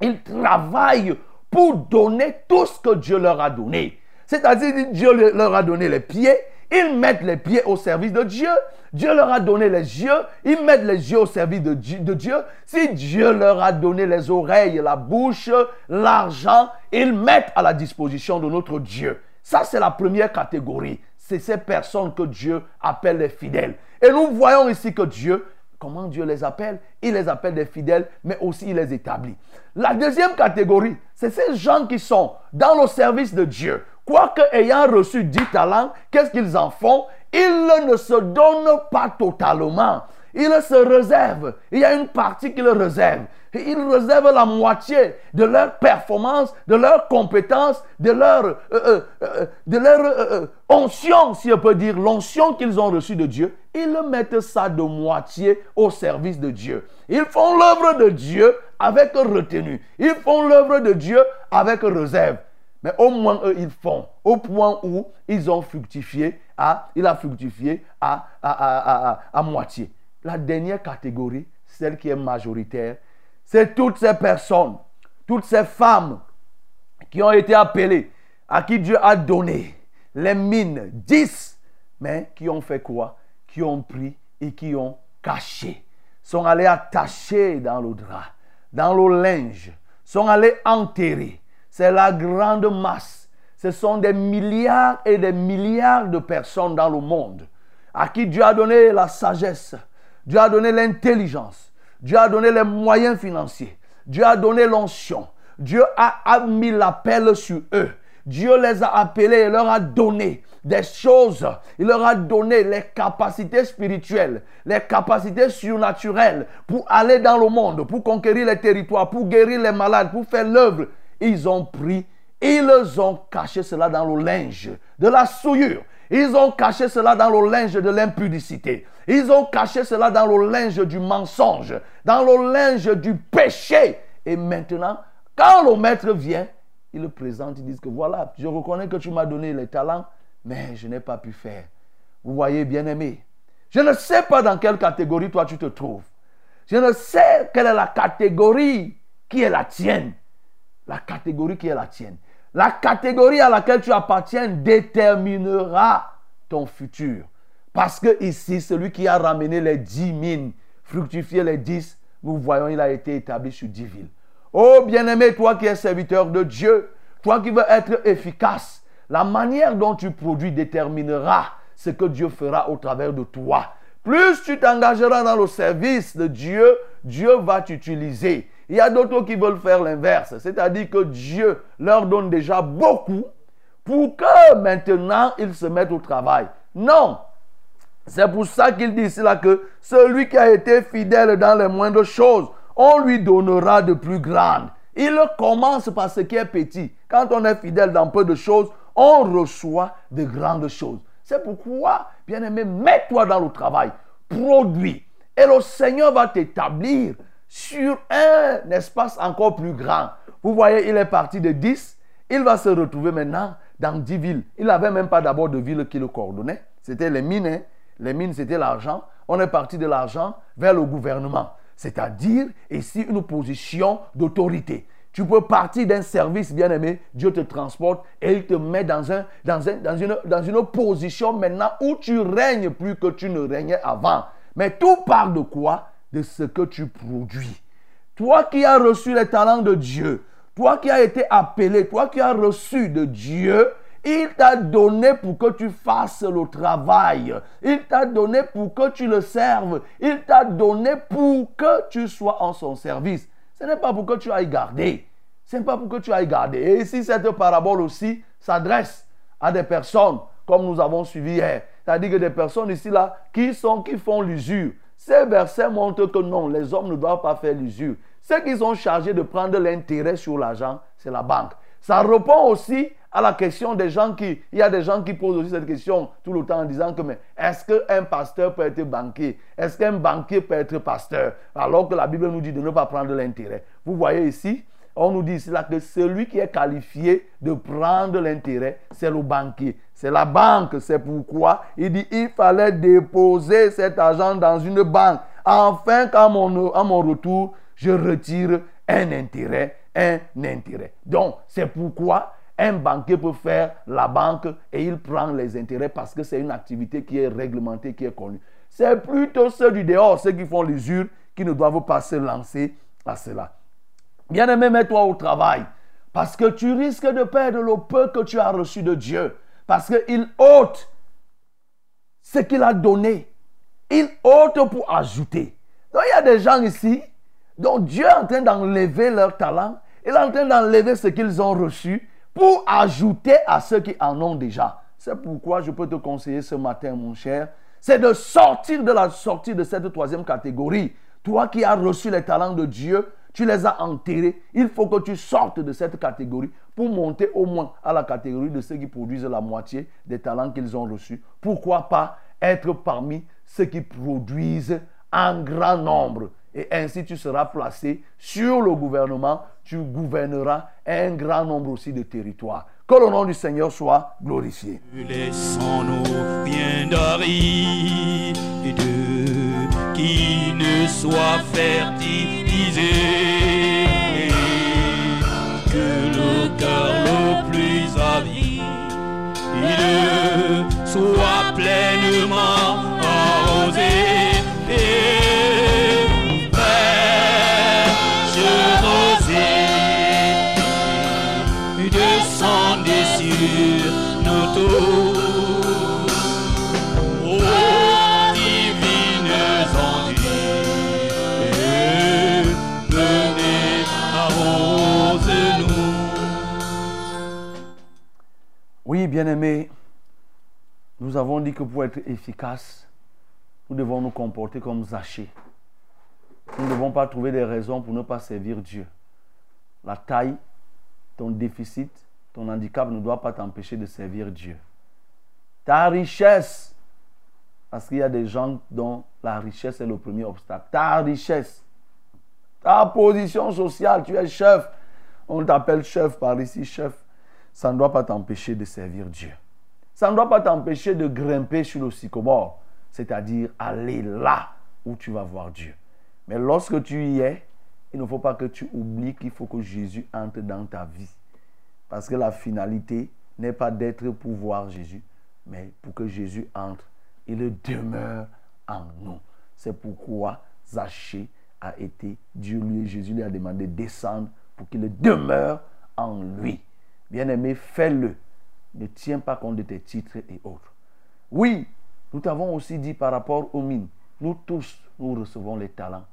Ils travaillent pour donner tout ce que Dieu leur a donné. C'est-à-dire que Dieu leur a donné les pieds, ils mettent les pieds au service de Dieu. Dieu leur a donné les yeux, ils mettent les yeux au service de Dieu. Si Dieu leur a donné les oreilles, la bouche, l'argent, ils mettent à la disposition de notre Dieu. Ça, c'est la première catégorie. C'est ces personnes que Dieu appelle les fidèles. Et nous voyons ici que Dieu, comment Dieu les appelle? Il les appelle des fidèles, mais aussi il les établit. La deuxième catégorie, c'est ces gens qui sont dans le service de Dieu. Quoique ayant reçu dix talents, qu'est-ce qu'ils en font? Ils ne se donnent pas totalement. Ils se réservent. Il y a une partie qu'ils réservent. Ils réservent la moitié de leur performance, de leur compétence, de leur, euh, euh, euh, de leur onction, si on peut dire, l'onction qu'ils ont reçue de Dieu. Ils mettent ça de moitié au service de Dieu. Ils font l'œuvre de Dieu avec retenue. Ils font l'œuvre de Dieu avec réserve. Mais au moins, eux, ils font. Au point où ils ont fructifié, à, il a fructifié à, à, à, à moitié. La dernière catégorie, celle qui est majoritaire, c'est toutes ces personnes, toutes ces femmes qui ont été appelées, à qui Dieu a donné les mines, 10, mais qui ont fait quoi? Qui ont pris et qui ont caché. Sont allés attacher dans le drap, dans le linge, sont allés enterrer. C'est la grande masse. Ce sont des milliards et des milliards de personnes dans le monde à qui Dieu a donné la sagesse, Dieu a donné l'intelligence, Dieu a donné les moyens financiers, Dieu a donné l'onction, Dieu a, mis l'appel sur eux. Dieu les a appelés et leur a donné des choses. Il leur a donné les capacités spirituelles, les capacités surnaturelles pour aller dans le monde, pour conquérir les territoires, pour guérir les malades, pour faire l'œuvre. Ils ont pris, ils ont caché cela dans le linge de la souillure. Ils ont caché cela dans le linge de l'impudicité. Ils ont caché cela dans le linge du mensonge, dans le linge du péché. Et maintenant, quand le maître vient, ils le présentent, ils disent que voilà, je reconnais que tu m'as donné les talents, mais je n'ai pas pu faire. Vous voyez, bien-aimé, je ne sais pas dans quelle catégorie toi tu te trouves. Je ne sais quelle est la catégorie qui est la tienne. La catégorie qui est la tienne. La catégorie à laquelle tu appartiens déterminera ton futur. Parce que ici, celui qui a ramené les dix mines, fructifié les dix, nous voyons, il a été établi sur dix villes. Oh bien-aimé, toi qui es serviteur de Dieu, toi qui veux être efficace, la manière dont tu produis déterminera ce que Dieu fera au travers de toi. Plus tu t'engageras dans le service de Dieu, Dieu va t'utiliser. Il y a d'autres qui veulent faire l'inverse, c'est-à-dire que Dieu leur donne déjà beaucoup pour que maintenant ils se mettent au travail. Non, c'est pour ça qu'il dit là que celui qui a été fidèle dans les moindres choses, on lui donnera de plus grandes. Il commence par ce qui est petit. Quand on est fidèle dans peu de choses, on reçoit de grandes choses. C'est pourquoi, bien-aimé, mets-toi dans le travail, produis. Et le Seigneur va t'établir sur un espace encore plus grand. Vous voyez, il est parti de 10, il va se retrouver maintenant dans 10 villes. Il n'avait même pas d'abord de ville qui le coordonnait. C'était les mines. Hein. Les mines, c'était l'argent. On est parti de l'argent vers le gouvernement. C'est-à-dire ici une position d'autorité. Tu peux partir d'un service, bien-aimé, Dieu te transporte et il te met dans, un, une, dans une position maintenant où tu règnes plus que tu ne régnais avant. Mais tout part de quoi? De ce que tu produis. Toi qui as reçu les talents de Dieu, toi qui as été appelé, toi qui as reçu de Dieu, il t'a donné pour que tu fasses le travail. Il t'a donné pour que tu le serves. Il t'a donné pour que tu sois en son service. Ce n'est pas pour que tu ailles garder. Ce n'est pas pour que tu ailles garder. Et ici, cette parabole aussi s'adresse à des personnes, comme nous avons suivi hier. C'est-à-dire que des personnes ici, là, qui, sont, qui font l'usure. Ces versets montrent que non, les hommes ne doivent pas faire l'usure. Ceux qui sont chargés de prendre l'intérêt sur l'argent, c'est la banque. Ça répond aussi à la question des gens qui... Il y a des gens qui posent aussi cette question tout le temps en disant que mais est-ce qu'un pasteur peut être banquier? Est-ce qu'un banquier peut être pasteur? Alors que la Bible nous dit de ne pas prendre l'intérêt. Vous voyez ici, on nous dit ici là que celui qui est qualifié de prendre l'intérêt, c'est le banquier. C'est la banque. C'est pourquoi il dit il fallait déposer cet argent dans une banque. Enfin, qu'à mon, à mon retour, je retire un intérêt, un intérêt. Donc, c'est pourquoi un banquier peut faire la banque et il prend les intérêts parce que c'est une activité qui est réglementée, qui est connue. C'est plutôt ceux du dehors, ceux qui font l'usure, qui ne doivent pas se lancer à cela. Bien-aimé, mets-toi au travail parce que tu risques de perdre le peu que tu as reçu de Dieu. Parce qu'il ôte ce qu'il a donné. Il ôte pour ajouter. Donc il y a des gens ici dont Dieu est en train d'enlever leur talent. Il est en train d'enlever ce qu'ils ont reçu pour ajouter à ceux qui en ont déjà. C'est pourquoi je peux te conseiller ce matin, mon cher, c'est de sortir de la sortie de cette troisième catégorie. Toi qui as reçu les talents de Dieu, tu les as enterrés. Il faut que tu sortes de cette catégorie pour monter au moins à la catégorie de ceux qui produisent la moitié des talents qu'ils ont reçus. Pourquoi pas être parmi ceux qui produisent en grand nombre? Et ainsi tu seras placé sur le gouvernement, tu gouverneras un grand nombre aussi de territoires. Que le nom du Seigneur soit glorifié. Laissons-nous bien d'arides qui ne soient Que le cœur le plus avide soit pleinement Oui, bien-aimés, nous avons dit que pour être efficace, nous devons nous comporter comme Zachée. Nous ne devons pas trouver des raisons pour ne pas servir Dieu. La taille, ton déficit, ton handicap ne doit pas t'empêcher de servir Dieu. Ta richesse, parce qu'il y a des gens dont la richesse est le premier obstacle. Ta richesse, ta position sociale, tu es chef on t'appelle chef par ici, chef. Ça ne doit pas t'empêcher de servir Dieu. Ça ne doit pas t'empêcher de grimper sur le sycomore, c'est-à-dire aller là où tu vas voir Dieu. Mais lorsque tu y es, il ne faut pas que tu oublies qu'il faut que Jésus entre dans ta vie. Parce que la finalité n'est pas d'être pour voir Jésus, mais pour que Jésus entre. Il demeure en nous. C'est pourquoi Zachée a été, Dieu lui, Jésus lui a demandé de descendre pour qu'il demeure en lui. Bien-aimé, fais-le. Ne tiens pas compte de tes titres et autres. Oui, nous t'avons aussi dit par rapport aux mines, nous tous, nous recevons les talents.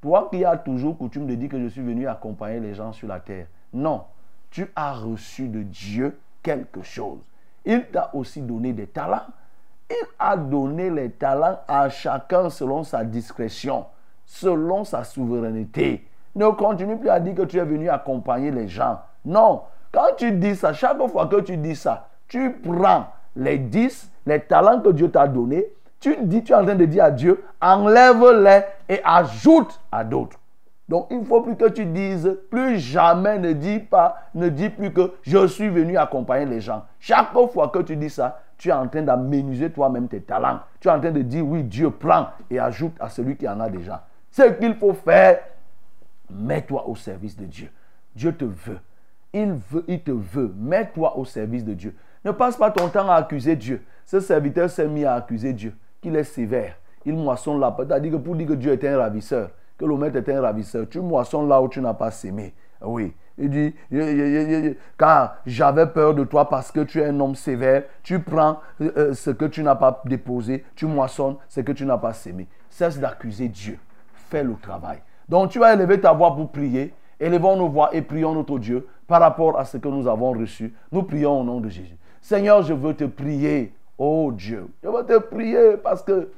Toi qui as toujours coutume de dire que je suis venu accompagner les gens sur la terre. Non, tu as reçu de Dieu quelque chose. Il t'a aussi donné des talents. Il a donné les talents à chacun selon sa discrétion, selon sa souveraineté. Ne continue plus à dire que tu es venu accompagner les gens. Non, quand tu dis ça, chaque fois que tu dis ça, tu prends les 10, les talents que Dieu t'a donnés, tu dis, tu es en train de dire à Dieu, enlève-les et ajoute à d'autres. Donc il ne faut plus que tu dises, plus jamais ne dis pas, ne dis plus que je suis venu accompagner les gens. Chaque fois que tu dis ça, tu es en train d'aménuser toi-même tes talents. Tu es en train de dire, oui, Dieu prend et ajoute à celui qui en a déjà. Ce qu'il faut faire, mets-toi au service de Dieu. Dieu te veut. Il te veut. Mets-toi au service de Dieu. Ne passe pas ton temps à accuser Dieu. Ce serviteur s'est mis à accuser Dieu, qu'il est sévère. Il moissonne là. C'est-à-dire que pour dire que Dieu est un ravisseur, que le maître est un ravisseur, tu moissonnes là où tu n'as pas sémé. Oui. Il dit, car j'avais peur de toi parce que tu es un homme sévère, tu prends euh, ce que tu n'as pas déposé, tu moissonnes ce que tu n'as pas sémé. Cesse d'accuser Dieu. Fais le travail. Donc tu vas élever ta voix pour prier. Élevons nos voix et prions notre Dieu par rapport à ce que nous avons reçu. Nous prions au nom de Jésus. Seigneur, je veux te prier, oh Dieu. Je veux te prier parce que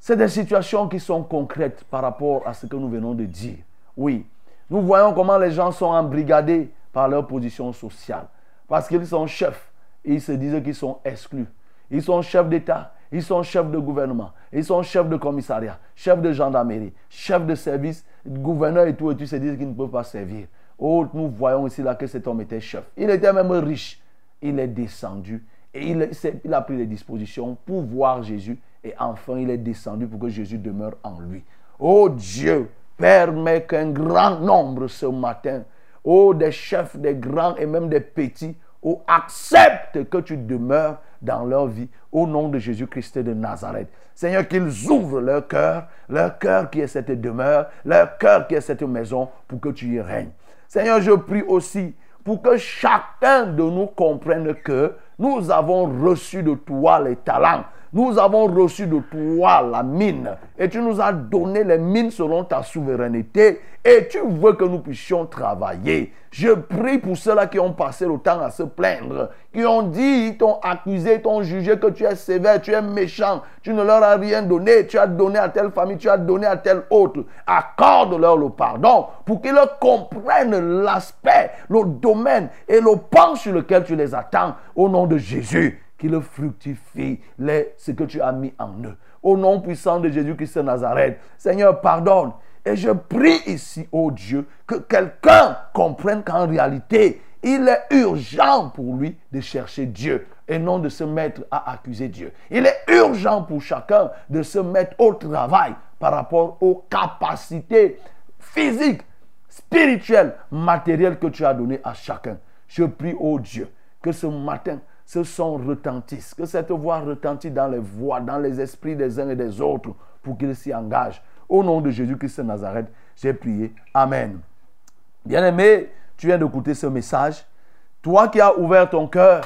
c'est des situations qui sont concrètes par rapport à ce que nous venons de dire. Oui, nous voyons comment les gens sont embrigadés par leur position sociale. Parce qu'ils sont chefs et ils se disent qu'ils sont exclus. Ils sont chefs d'État, ils sont chefs de gouvernement, ils sont chefs de commissariat, chefs de gendarmerie, chefs de service, gouverneurs et tout, et tu se disent qu'ils ne peuvent pas servir. Oh, nous voyons ici là que cet homme était chef. Il était même riche. Il est descendu et il, il a pris les dispositions pour voir Jésus. Et enfin, il est descendu pour que Jésus demeure en lui. Oh Dieu, permets qu'un grand nombre ce matin, oh des chefs, des grands et même des petits, oh acceptent que tu demeures dans leur vie au nom de Jésus-Christ de Nazareth. Seigneur, qu'ils ouvrent leur cœur, leur cœur qui est cette demeure, leur cœur qui est cette maison pour que tu y règnes. Seigneur, je prie aussi pour que chacun de nous comprenne que nous avons reçu de toi les talents. Nous avons reçu de toi la mine. Et tu nous as donné les mines selon ta souveraineté. Et tu veux que nous puissions travailler. Je prie pour ceux-là qui ont passé le temps à se plaindre. Qui ont dit, t'ont accusé, t'ont jugé que tu es sévère, tu es méchant. Tu ne leur as rien donné. Tu as donné à telle famille, tu as donné à telle autre. Accorde-leur le pardon pour qu'ils comprennent l'aspect, le domaine et le pan sur lequel tu les attends. Au nom de Jésus qu'il fructifie les, ce que tu as mis en eux. Au nom puissant de Jésus-Christ de Nazareth, Seigneur, pardonne. Et je prie ici, ô Dieu, que quelqu'un comprenne qu'en réalité, il est urgent pour lui de chercher Dieu et non de se mettre à accuser Dieu. Il est urgent pour chacun de se mettre au travail par rapport aux capacités physiques, spirituelles, matérielles que tu as données à chacun. Je prie, ô Dieu, que ce matin, ce son retentisse, que cette voix retentit dans les voix, dans les esprits des uns et des autres, pour qu'ils s'y engagent. Au nom de Jésus-Christ de Nazareth, j'ai prié. Amen. Bien-aimé, tu viens d'écouter ce message. Toi qui as ouvert ton cœur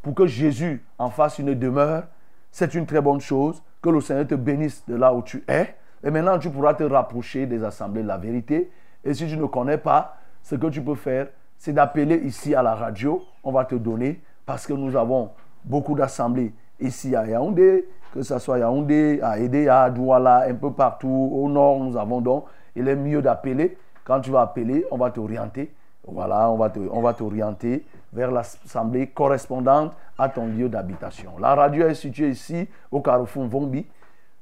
pour que Jésus en fasse une demeure, c'est une très bonne chose. Que le Seigneur te bénisse de là où tu es. Et maintenant, tu pourras te rapprocher des assemblées de la vérité. Et si tu ne connais pas, ce que tu peux faire, c'est d'appeler ici à la radio. On va te donner parce que nous avons beaucoup d'assemblées ici à Yaoundé, que ce soit Yaoundé, à Edea, à Douala, un peu partout. Au nord, nous avons donc. Il est mieux d'appeler. Quand tu vas appeler, on va t'orienter. Voilà, on va, on va t'orienter vers l'assemblée correspondante à ton lieu d'habitation. La radio est située ici, au carrefour Vombi,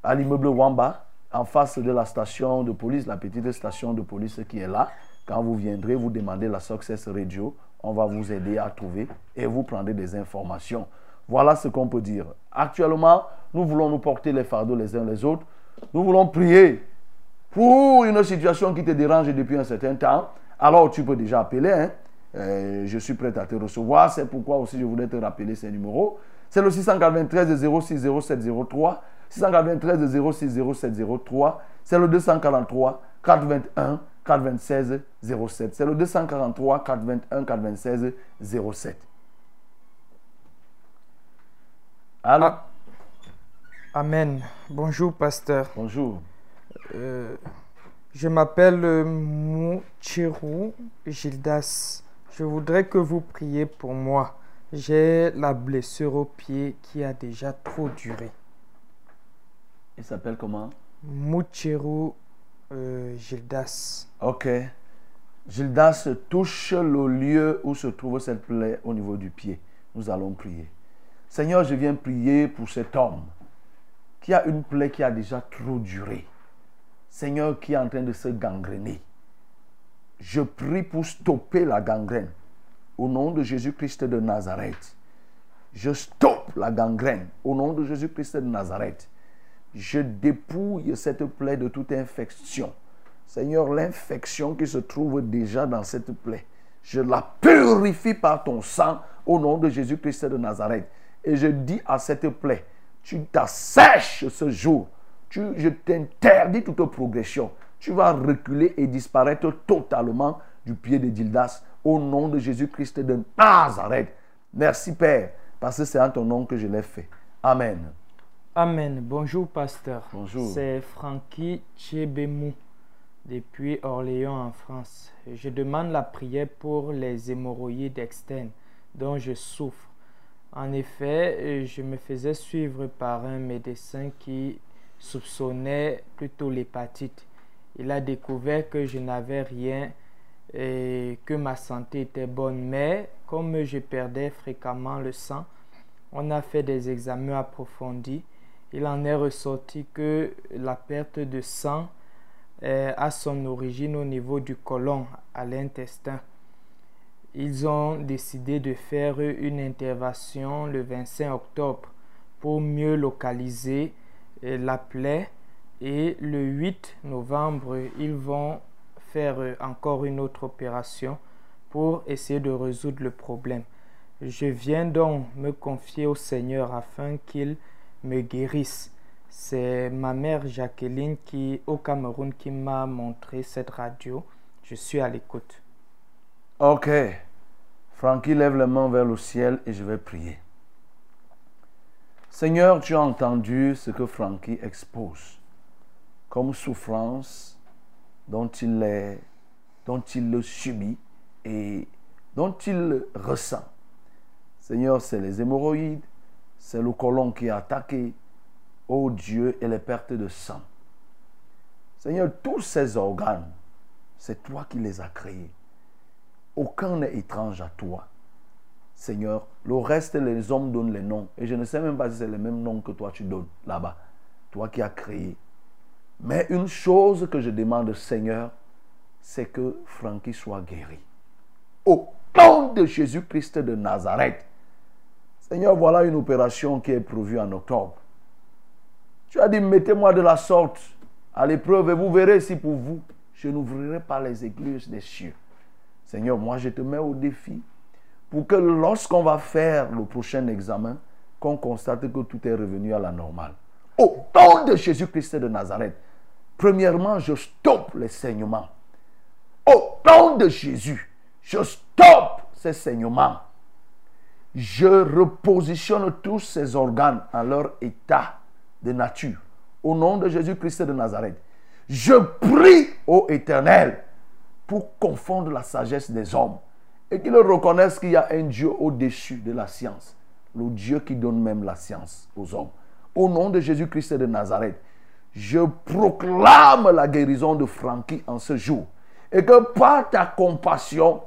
à l'immeuble Wamba, en face de la station de police, la petite station de police qui est là. Quand vous viendrez, vous demandez la Success Radio. On va vous aider à trouver et vous prendrez des informations. Voilà ce qu'on peut dire. Actuellement, nous voulons nous porter les fardeaux les uns les autres. Nous voulons prier pour une situation qui te dérange depuis un certain temps. Alors tu peux déjà appeler. hein. Euh, je suis prêt à te recevoir. C'est pourquoi aussi je voulais te rappeler ces numéros. C'est le 693 06 07 03. 693 06 07 03. C'est le 243 421 426 07. C'est le 243 421 426 07. Allô? Ah. Amen. Bonjour, pasteur. Bonjour. Euh, je m'appelle euh, Mouchirou Gildas. Je voudrais que vous priez pour moi. J'ai la blessure au pied qui a déjà trop duré. Il s'appelle comment? Mouchirou euh, Gildas. Ok. Gildas touche le lieu où se trouve cette plaie au niveau du pied. Nous allons prier. Seigneur, je viens prier pour cet homme qui a une plaie qui a déjà trop duré. Seigneur, qui est en train de se gangréner. Je prie pour stopper la gangrène. Au nom de Jésus-Christ de Nazareth. Je stoppe la gangrène. Au nom de Jésus-Christ de Nazareth. Je dépouille cette plaie de toute infection. Seigneur, l'infection qui se trouve déjà dans cette plaie, je la purifie par ton sang au nom de Jésus-Christ de Nazareth. Et je dis à cette plaie, tu t'assèches ce jour. Je t'interdis toute progression. Tu vas reculer et disparaître totalement du pied de Gildas au nom de Jésus-Christ de Nazareth. Merci Père, parce que c'est en ton nom que je l'ai fait. Amen. Amen. Bonjour, pasteur. Bonjour. C'est Francky Tchébemou depuis Orléans en France. Je demande la prière pour les hémorroïdes externes dont je souffre. En effet, je me faisais suivre par un médecin qui soupçonnait plutôt l'hépatite. Il a découvert que je n'avais rien et que ma santé était bonne, mais comme je perdais fréquemment le sang, on a fait des examens approfondis. Il en est ressorti que la perte de sang euh, a son origine au niveau du côlon, à l'intestin. Ils ont décidé de faire une intervention le 25 octobre pour mieux localiser euh, la plaie et le 8 novembre, ils vont faire euh, encore une autre opération pour essayer de résoudre le problème. Je viens donc me confier au Seigneur afin qu'il me guérisse. C'est ma mère Jacqueline qui, au Cameroun, qui m'a montré cette radio. Je suis à l'écoute. Ok. Francky lève les mains vers le ciel et je vais prier. Seigneur, tu as entendu ce que Francky expose comme souffrance dont il, est, dont il le subit et dont il ressent. Seigneur, c'est les hémorroïdes, c'est le côlon qui est attaqué, ô Dieu, et les pertes de sang. Seigneur, tous ces organes, c'est toi qui les as créés. Aucun n'est étrange à toi. Seigneur, le reste, les hommes donnent les noms. Et je ne sais même pas si c'est les mêmes noms que toi tu donnes là-bas. Toi qui as créé. Mais une chose que je demande, Seigneur, c'est que Francky soit guéri. Au nom de Jésus-Christ de Nazareth. Seigneur, voilà une opération qui est prévue en octobre. Tu as dit, mettez-moi de la sorte à l'épreuve et vous verrez si pour vous, je n'ouvrirai pas les églises des cieux. Seigneur, moi je te mets au défi pour que lorsqu'on va faire le prochain examen, qu'on constate que tout est revenu à la normale. Au nom de Jésus-Christ de Nazareth, premièrement, je stoppe les saignements. Au nom de Jésus, je stoppe ces saignements. Je repositionne tous ces organes en leur état de nature. Au nom de Jésus-Christ de Nazareth, je prie au Éternel pour confondre la sagesse des hommes et qu'ils reconnaissent qu'il y a un Dieu au-dessus de la science, le Dieu qui donne même la science aux hommes. Au nom de Jésus-Christ de Nazareth, je proclame la guérison de Francky en ce jour. Et que par ta compassion,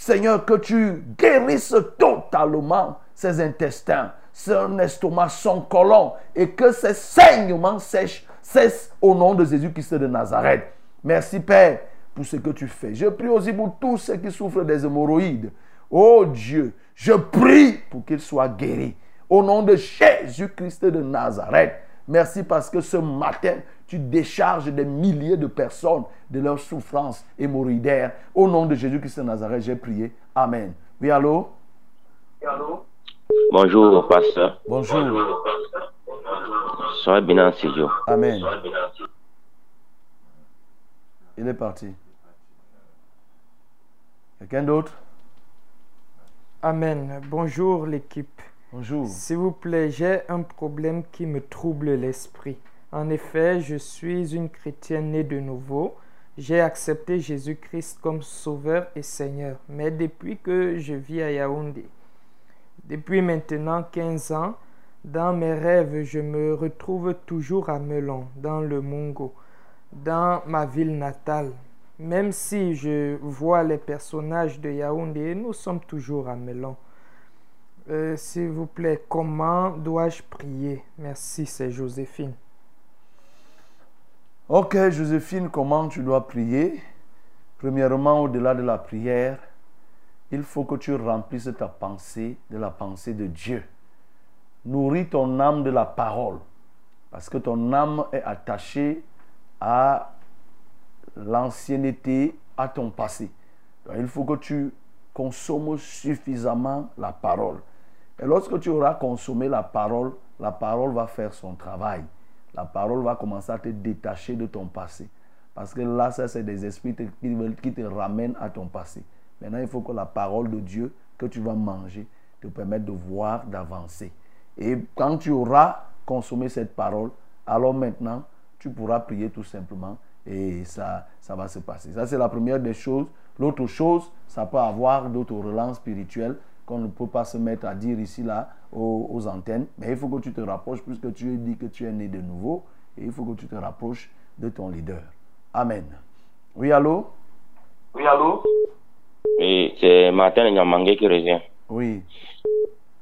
Seigneur, que tu guérisses totalement ses intestins, son estomac, son colon, et que ces saignements sèchent, cessent au nom de Jésus-Christ de Nazareth. Merci Père, pour ce que tu fais. Je prie aussi pour tous ceux qui souffrent des hémorroïdes. Oh Dieu, je prie pour qu'ils soient guéris. Au nom de Jésus-Christ de Nazareth. Merci parce que ce matin, tu décharges des milliers de personnes de leur souffrance hémorroïdaire. Au nom de Jésus-Christ de Nazareth, j'ai prié. Amen. Oui, allô? Bonjour, pasteur. Bonjour. Soyez béni en. Amen. Il est parti. Quelqu'un d'autre? Amen. Bonjour l'équipe. Bonjour. S'il vous plaît, j'ai un problème qui me trouble l'esprit. En effet, je suis une chrétienne née de nouveau. J'ai accepté Jésus-Christ comme Sauveur et Seigneur. Mais depuis que je vis à Yaoundé, depuis maintenant 15 ans, dans mes rêves, je me retrouve toujours à Melon, dans le Mungo, dans ma ville natale. Même si je vois les personnages de Yaoundé, nous sommes toujours à Melon. Euh, S'il vous plaît, comment dois-je prier? Merci, c'est Joséphine. Ok, Joséphine, comment tu dois prier? Premièrement, au-delà de la prière, il faut que tu remplisses ta pensée de la pensée de Dieu. Nourris ton âme de la parole, parce que ton âme est attachée à l'ancienneté, à ton passé. Il faut que tu consommes suffisamment la parole. Et lorsque tu auras consommé la parole, la parole va faire son travail. La parole va commencer à te détacher de ton passé. Parce que là, ça, c'est des esprits qui, qui te ramènent à ton passé. Maintenant, il faut que la parole de Dieu que tu vas manger te permette de voir, d'avancer. Et quand tu auras consommé cette parole, alors maintenant, tu pourras prier tout simplement et ça, ça va se passer. Ça, c'est la première des choses. L'autre chose, ça peut avoir d'autres relances spirituelles qu'on ne peut pas se mettre à dire ici, là, aux, aux antennes. Mais il faut que tu te rapproches, puisque tu dis que tu es né de nouveau, et il faut que tu te rapproches de ton leader. Amen. Oui, allô? Oui, allô? Oui, c'est Martin Nyamangé qui revient. Oui.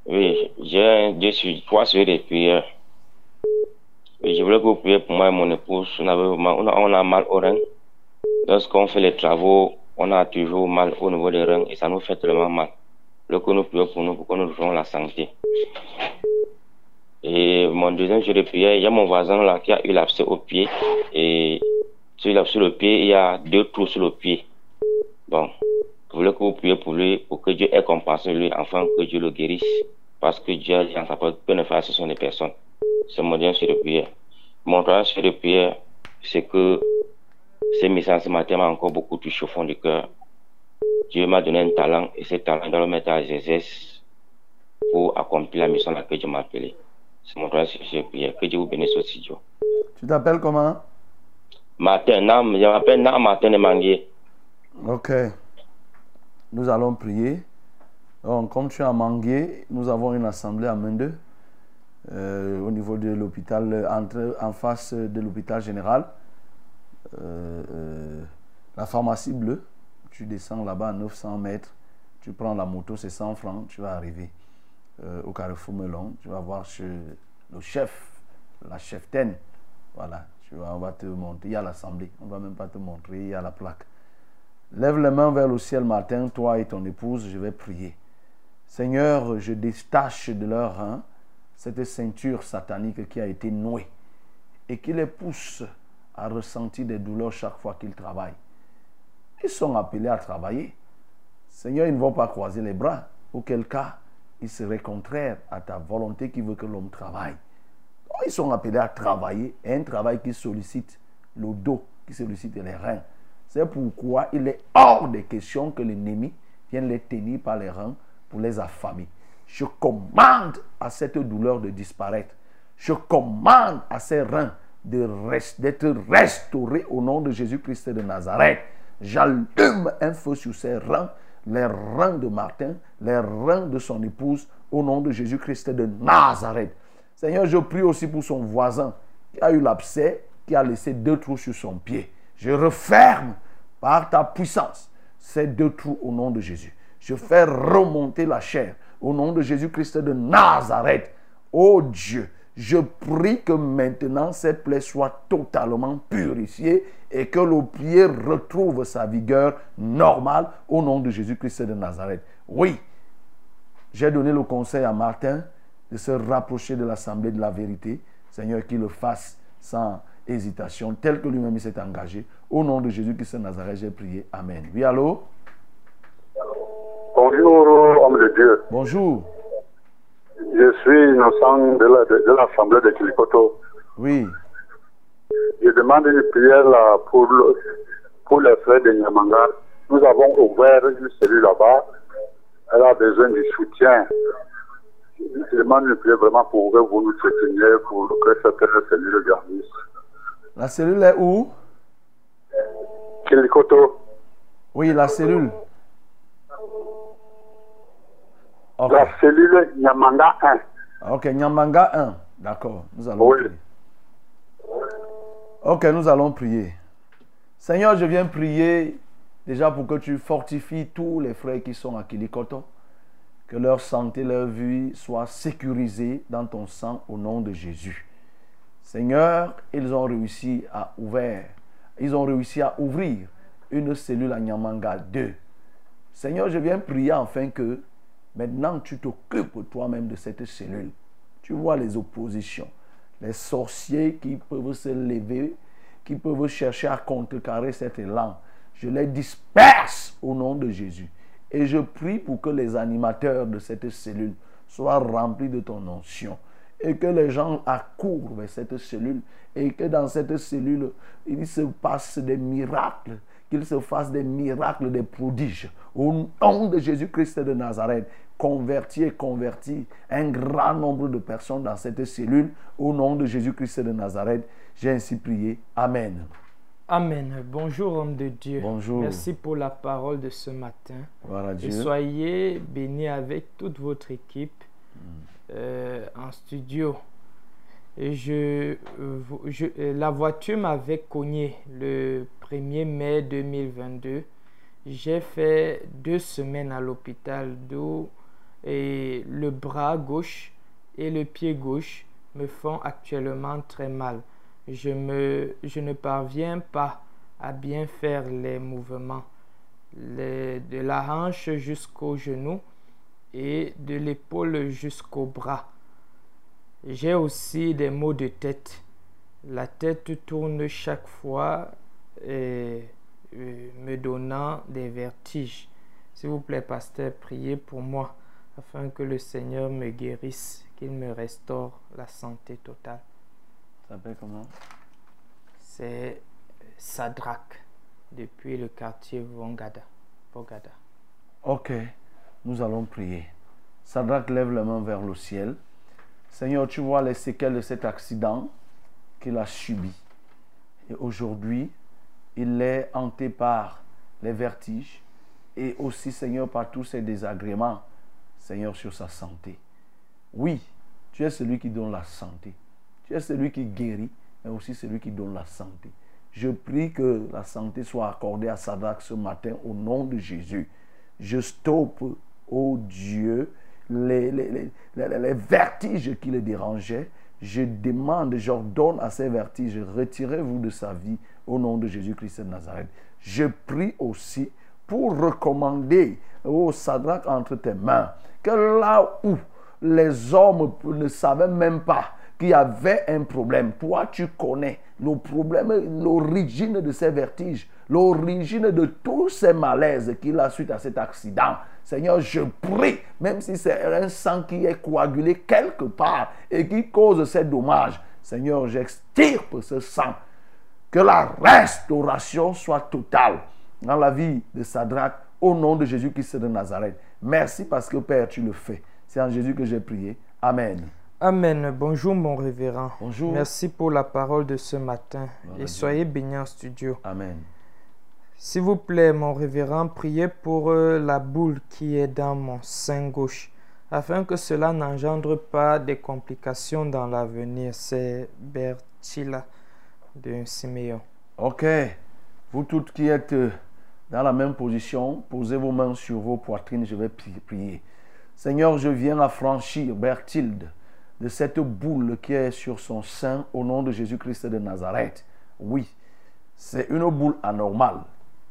Oui, j'ai deux trois sujets de prière. Oui, je voulais que vous priez pour moi et mon épouse. On, avait, on, a, on a mal au rein. Lorsqu'on fait les travaux, on a toujours mal au niveau des reins et ça nous fait tellement mal. Voulais que nous prions pour nous, pour que nous retrouvions la santé. Et mon deuxième sujet de prière, il y a mon voisin là qui a eu l'abcès au pied. Et sur le pied, il y a deux trous sur le pied. Bon, je voulais que vous priez pour lui, pour que Dieu ait de lui, afin que Dieu le guérisse. Parce que Dieu, dans sa propre peine faire, ce sont des personnes. C'est mon deuxième sujet de prière. Mon troisième sujet de prière, c'est que ces messages ce matin m'a encore beaucoup touché au fond du cœur. Dieu m'a donné un talent et ce talent, je dois le mettre à exercice pour accomplir la mission à laquelle Dieu m'a appelé. C'est mon troisième sujet de prière. Que Dieu vous bénisse au studio. Tu t'appelles comment? Martin, Nam, je m'appelle Nam Martin de Manguier. Ok. Nous allons prier. Donc, comme tu es à Manguier, nous avons une assemblée à Mende, euh, au niveau de l'hôpital, en face de l'hôpital général. Euh, euh, la pharmacie bleue, tu descends là-bas à 900 mètres, tu prends la moto, c'est 100 francs, tu vas arriver euh, au carrefour Melon. Tu vas voir le chef, la cheftaine. Voilà, tu vas, on va te montrer. Il y a l'assemblée, on ne va même pas te montrer, il y a la plaque. Lève les mains vers le ciel matin, toi et ton épouse, je vais prier. Seigneur, je détache de leur rein cette ceinture satanique qui a été nouée et qui les pousse à ressentir des douleurs chaque fois qu'ils travaillent. Ils sont appelés à travailler. Seigneur, ils ne vont pas croiser les bras. Auquel cas, ils seraient contraires à ta volonté qui veut que l'homme travaille. Donc, Ils sont appelés à travailler, un travail qui sollicite le dos, qui sollicite les reins. C'est pourquoi il est hors de question que l'ennemi vienne les tenir par les reins pour les affamer. Je commande à cette douleur de disparaître. Je commande à ces reins d'être restaurés au nom de Jésus-Christ de Nazareth. J'allume un feu sur ces reins, les reins de Martin, les reins de son épouse, au nom de Jésus-Christ de Nazareth. Seigneur, je prie aussi pour son voisin qui a eu l'abcès, qui a laissé deux trous sur son pied. Je referme par ta puissance ces deux trous au nom de Jésus. Je fais remonter la chair au nom de Jésus-Christ de Nazareth. Oh Dieu, Je prie que maintenant ces plaies soient totalement purifiées et que le pied retrouve sa vigueur normale au nom de Jésus-Christ de Nazareth. Oui, j'ai donné le conseil à Martin de se rapprocher de l'assemblée de la vérité. Seigneur, qu'il le fasse sans hésitation, tel que lui-même il s'est engagé. Au nom de Jésus-Christ de Nazareth, j'ai prié. Amen. Oui, allô? Bonjour, homme de Dieu. Bonjour. Je suis innocent de la- de- de l'Assemblée de Kilikoto. Oui. Je demande une prière là, pour, le- pour les frères de Nyamanga. Nous avons ouvert une cellule là-bas. Elle a besoin du soutien. Je demande une prière vraiment pour que vous nous souteniez pour que cette cellule grandisse. La cellule est où? Kilikoto, Oui, la cellule. La cellule Nyamanga 1. ok, Nyamanga 1. D'accord, nous allons Oui. prier. Ok, nous allons prier. Seigneur, je viens prier déjà pour que tu fortifies tous les frères qui sont à Kilikoto. Que leur santé, leur vie soit sécurisée dans ton sang au nom de Jésus. Seigneur, ils ont réussi à ouvrir, ils ont réussi à ouvrir une cellule à Nyamanga 2. Seigneur, je viens prier afin que maintenant tu t'occupes toi-même de cette cellule. Tu vois les oppositions, les sorciers qui peuvent se lever, qui peuvent chercher à contrecarrer cet élan. Je les disperse au nom de Jésus. Et je prie pour que les animateurs de cette cellule soient remplis de ton onction. Et que les gens accourent vers cette cellule. Et que dans cette cellule, il se passe des miracles. Qu'il se fasse des miracles, des prodiges. Au nom de Jésus-Christ de Nazareth, convertis et convertis un grand nombre de personnes dans cette cellule. Au nom de Jésus-Christ de Nazareth, j'ai ainsi prié. Amen. Amen. Bonjour, homme de Dieu. Bonjour. Merci pour la parole de ce matin. Gloire à Et Dieu. soyez bénis avec toute votre équipe euh, en studio. Euh, euh, la voiture m'avait cogné le 1er mai 2022. J'ai fait deux semaines à l'hôpital d'où et le bras gauche et le pied gauche me font actuellement très mal. Je, ne parviens pas à bien faire les mouvements de la hanche jusqu'au genou et de l'épaule jusqu'au bras. J'ai aussi des maux de tête. La tête tourne chaque fois et euh, me donnant des vertiges. S'il vous plaît, pasteur, priez pour moi afin que le Seigneur me guérisse, qu'il me restaure la santé totale. Ça s'appelle comment? C'est Sadrak depuis le quartier Vongada. Bogada. Ok, nous allons prier. Sadrach lève la main vers le ciel. Seigneur, tu vois les séquelles de cet accident qu'il a subi. Et aujourd'hui, il est hanté par les vertiges et aussi, Seigneur, par tous ces désagréments, Seigneur, sur sa santé. Oui, tu es celui qui donne la santé. Tu es celui qui guérit, mais aussi celui qui donne la santé. Je prie que la santé soit accordée à Sadrach ce matin au nom de Jésus. Je stoppe, oh Dieu, les, vertiges qui le dérangeaient. Je demande, j'ordonne à ces vertiges, retirez-vous de sa vie au nom de Jésus-Christ de Nazareth. Je prie aussi pour recommander, oh Sadrach, entre tes mains, que là où les hommes ne savaient même pas qu'il y avait un problème. Toi, tu connais le problème, l'origine de ces vertiges, l'origine de tous ces malaises qu'il a suite à cet accident. Seigneur, je prie, même si c'est un sang qui est coagulé quelque part et qui cause ces dommages, Seigneur, j'extirpe ce sang. Que la restauration soit totale dans la vie de Sadrach au nom de Jésus-Christ de Nazareth. Merci parce que Père, tu le fais. C'est en Jésus que j'ai prié. Amen. Amen. Bonjour mon révérend. Bonjour. Merci pour la parole de ce matin et soyez bénis en studio. Amen. S'il vous plaît, mon révérend, priez pour euh, la boule qui est dans mon sein gauche afin que cela n'engendre pas des complications dans l'avenir. C'est Bertila de Siméon. Ok. Vous toutes qui êtes euh, dans la même position, posez vos mains sur vos poitrines, je vais pri- prier. Seigneur, je viens affranchir Berthilde de cette boule qui est sur son sein au nom de Jésus-Christ de Nazareth. Oui, c'est une boule anormale.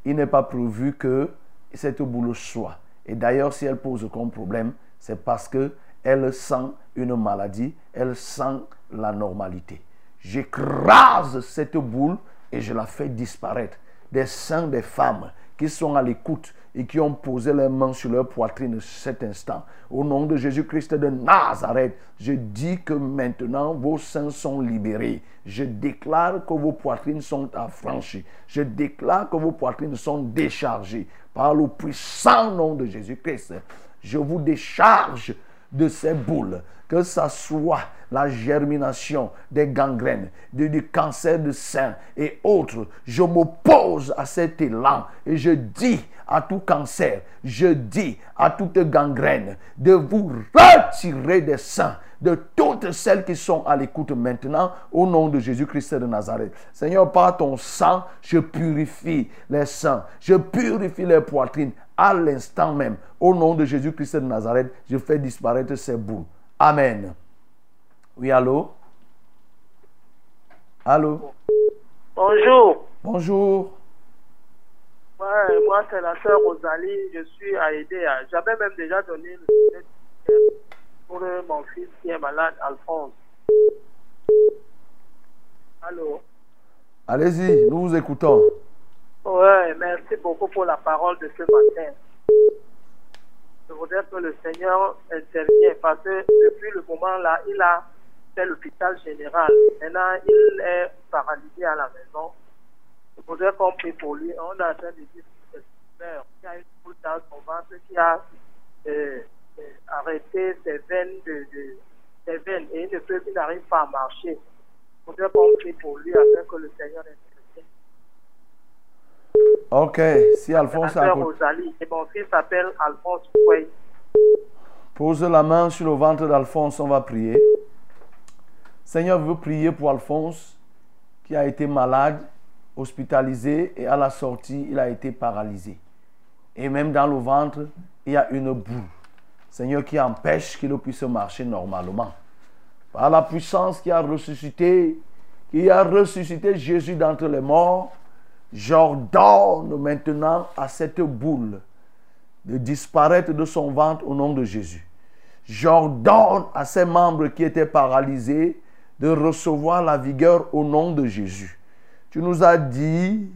Il n'est pas prévu que cette boule soit. Et d'ailleurs, si elle pose comme problème, c'est parce que elle sent une maladie, elle sent la normalité. J'écrase cette boule et je la fais disparaître des seins des femmes qui sont à l'écoute et qui ont posé leurs mains sur leur poitrine cet instant. Au nom de Jésus-Christ de Nazareth, je dis que maintenant vos seins sont libérés. Je déclare que vos poitrines sont affranchies. Je déclare que vos poitrines sont déchargées par le puissant nom de Jésus-Christ. Je vous décharge de ces boules, que ce soit la germination des gangrènes, du, du cancer de sein et autres. Je m'oppose à cet élan et je dis à tout cancer, je dis à toute gangrène de vous retirer des seins de toutes celles qui sont à l'écoute maintenant au nom de Jésus-Christ de Nazareth. Seigneur, par ton sang, je purifie les seins, je purifie les poitrines à l'instant même. Au nom de Jésus-Christ de Nazareth, je fais disparaître ces boules. Amen. Oui, allô? Allô? Bonjour. Bonjour. Ouais, moi, c'est la sœur Rosalie. Je suis à. J'avais même déjà donné le pour mon fils qui est malade, Alphonse. Allô? Allez-y, nous vous écoutons. Ouais, merci beaucoup pour la parole de ce matin. Je voudrais que le Seigneur intervienne parce que depuis le moment là, il a fait l'hôpital général. Maintenant, il est paralysé à la maison. Je voudrais qu'on prie pour lui. On est en train de dire que c'est père qui a une boule dans son ventre qui a euh, arrêté ses veines, de, de- ses veines et il ne peut, il n'arrive pas à marcher. Je voudrais qu'on prie pour lui afin que le Seigneur intervienne. Ok, si Alphonse a Rosalie et mon fils s'appelle Alphonse Pouey. Pose la main sur le ventre d'Alphonse, on va prier. Seigneur, je veux prier pour Alphonse qui a été malade, hospitalisé et à la sortie, il a été paralysé. Et même dans le ventre, il y a une boule. Seigneur, qui empêche qu'il puisse marcher normalement. Par la puissance qui a ressuscité, qui a ressuscité Jésus d'entre les morts, j'ordonne maintenant à cette boule de disparaître de son ventre au nom de Jésus. J'ordonne à ses membres qui étaient paralysés de recevoir la vigueur au nom de Jésus. Tu nous as dit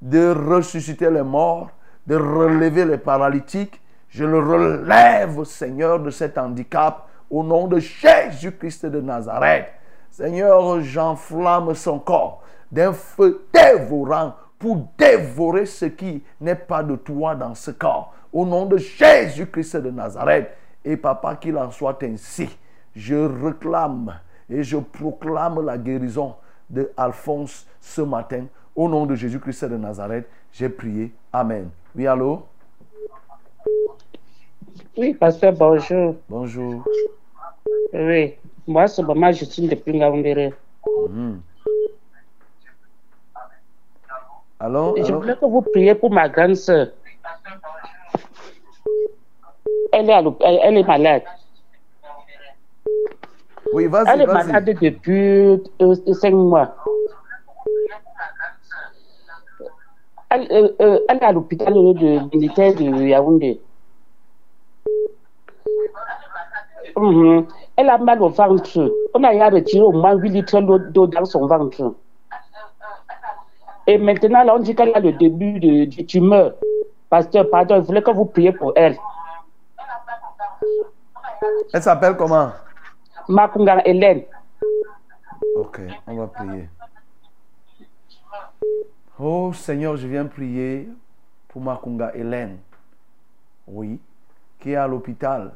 de ressusciter les morts, de relever les paralytiques. Je le relève, Seigneur, de cet handicap au nom de Jésus-Christ de Nazareth. Seigneur, j'enflamme son corps d'un feu dévorant pour dévorer ce qui n'est pas de toi dans ce corps. Au nom de Jésus-Christ de Nazareth. Et papa, qu'il en soit ainsi. Je réclame et je proclame la guérison de Alphonse ce matin. Au nom de Jésus-Christ de Nazareth, j'ai prié. Amen. Oui, allô? Oui, pasteur, bonjour. Bonjour. Oui, moi, c'est maman Justine depuis Ngaoundéré. Mhm. Allô? Je voulais que vous priez pour ma grande sœur. Elle est, à elle, elle est malade. Oui, Elle vas-y, est vas-y. malade depuis euh, cinq mois. Elle, euh, euh, elle est à l'hôpital de militaire de Yaoundé. Mhm. Elle a mal au ventre. On a à retirer au moins 8 litres d'eau d'eau dans son ventre. Et maintenant, là, on dit qu'elle a le début de, de tumeur. Pasteur, pardon, je voulais que vous priez pour elle. Elle s'appelle comment? Makunga Hélène. Ok, on va prier. Oh Seigneur, je viens prier pour Makunga Hélène. Oui, qui est à l'hôpital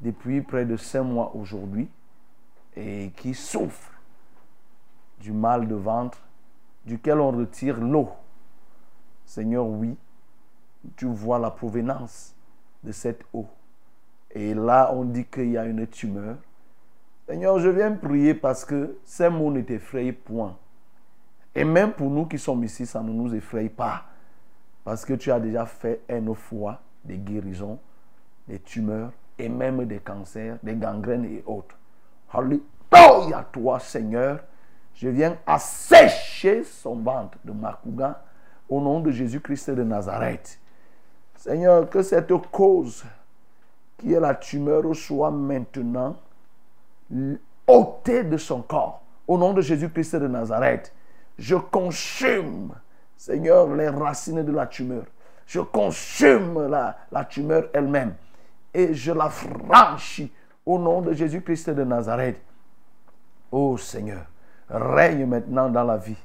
depuis près de cinq mois aujourd'hui et qui souffre du mal de ventre duquel on retire l'eau. Seigneur, oui, tu vois la provenance de cette eau. Et là, on dit qu'il y a une tumeur. Seigneur, je viens prier parce que ces mots ne t'effrayent point. Et même pour nous qui sommes ici, ça ne nous effraie pas. Parce que tu as déjà fait une fois des guérisons, des tumeurs et même des cancers, des gangrènes et autres. Alléluia, toi, Seigneur. Je viens assécher son ventre de Makouga au nom de Jésus-Christ de Nazareth. Seigneur, que cette cause qui est la tumeur soit maintenant ôtée de son corps. Au nom de Jésus-Christ de Nazareth, je consume, Seigneur, les racines de la tumeur. Je consume la tumeur elle-même et je la franchis au nom de Jésus-Christ de Nazareth. Oh Seigneur, règne maintenant dans la vie.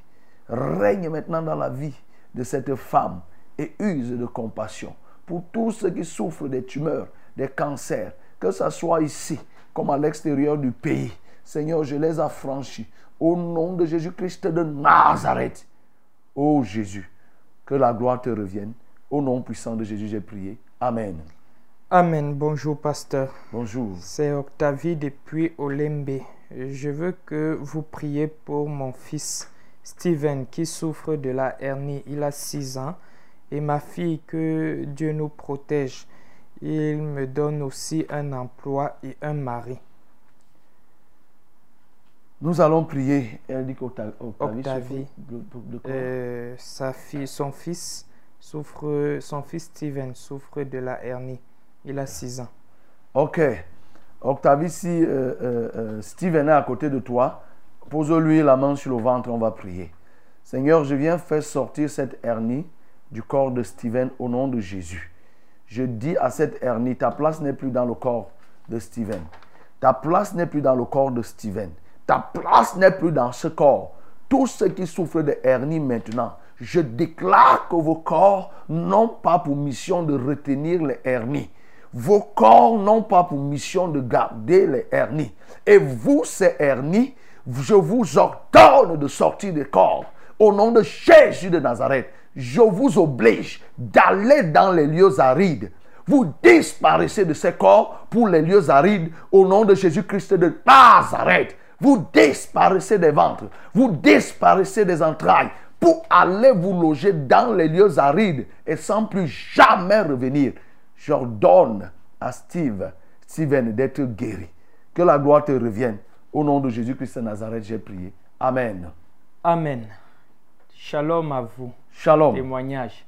Règne maintenant dans la vie de cette femme et use de compassion pour tous ceux qui souffrent des tumeurs, des cancers, que ce soit ici comme à l'extérieur du pays. Seigneur, je les affranchis au nom de Jésus-Christ de Nazareth. Oh Jésus, que la gloire te revienne. Au nom puissant de Jésus, j'ai prié. Amen. Amen. Bonjour, pasteur. Bonjour. C'est Octavie depuis Olembe. Je veux que vous priez pour mon fils Steven qui souffre de la hernie. Il a 6 ans. Et ma fille, que Dieu nous protège. Il me donne aussi un emploi et un mari. Nous allons prier. Octavie, de- de- de quoi? Euh, sa fille, son fils souffre, son fils Steven souffre de la hernie. Il a 6 ans. Ok. Octavie, si euh, euh, euh, Steven est à côté de toi, pose-lui la main sur le ventre, on va prier. Seigneur, je viens faire sortir cette hernie du corps de Steven au nom de Jésus. Je dis à cette hernie, ta place n'est plus dans le corps de Steven. Ta place n'est plus dans le corps de Steven. Ta place n'est plus dans ce corps. Tous ceux qui souffrent de hernie maintenant, je déclare que vos corps n'ont pas pour mission de retenir les hernies. Vos corps n'ont pas pour mission de garder les hernies. Et vous, ces hernies, je vous ordonne de sortir des corps. Au nom de Jésus de Nazareth, je vous oblige d'aller dans les lieux arides. Vous disparaissez de ces corps pour les lieux arides au nom de Jésus-Christ de Nazareth. Vous disparaissez des ventres. Vous disparaissez des entrailles pour aller vous loger dans les lieux arides et sans plus jamais revenir. J'ordonne à Steve, Steven d'être guéri. Que la gloire te revienne. Au nom de Jésus-Christ de Nazareth, j'ai prié. Amen. Amen. Shalom à vous. Shalom. Témoignage.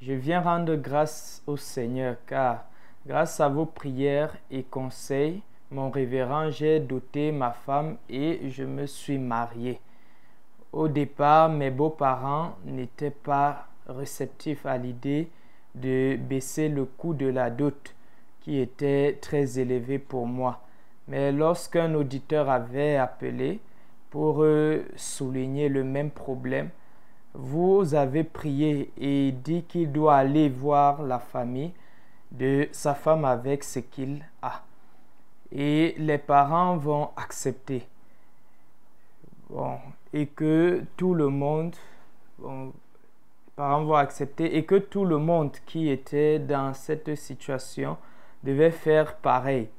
Je viens rendre grâce au Seigneur car grâce à vos prières et conseils, mon révérend, j'ai doté ma femme et je me suis marié. Au départ, mes beaux-parents n'étaient pas réceptifs à l'idée de baisser le coût de la dot qui était très élevé pour moi. Mais lorsqu'un auditeur avait appelé pour euh, souligner le même problème, vous avez prié et dit qu'il doit aller voir la famille de sa femme avec ce qu'il a. Et les parents vont accepter. Bon, et que tout le monde, parents vont accepter et que tout le monde qui était dans cette situation devait faire pareil.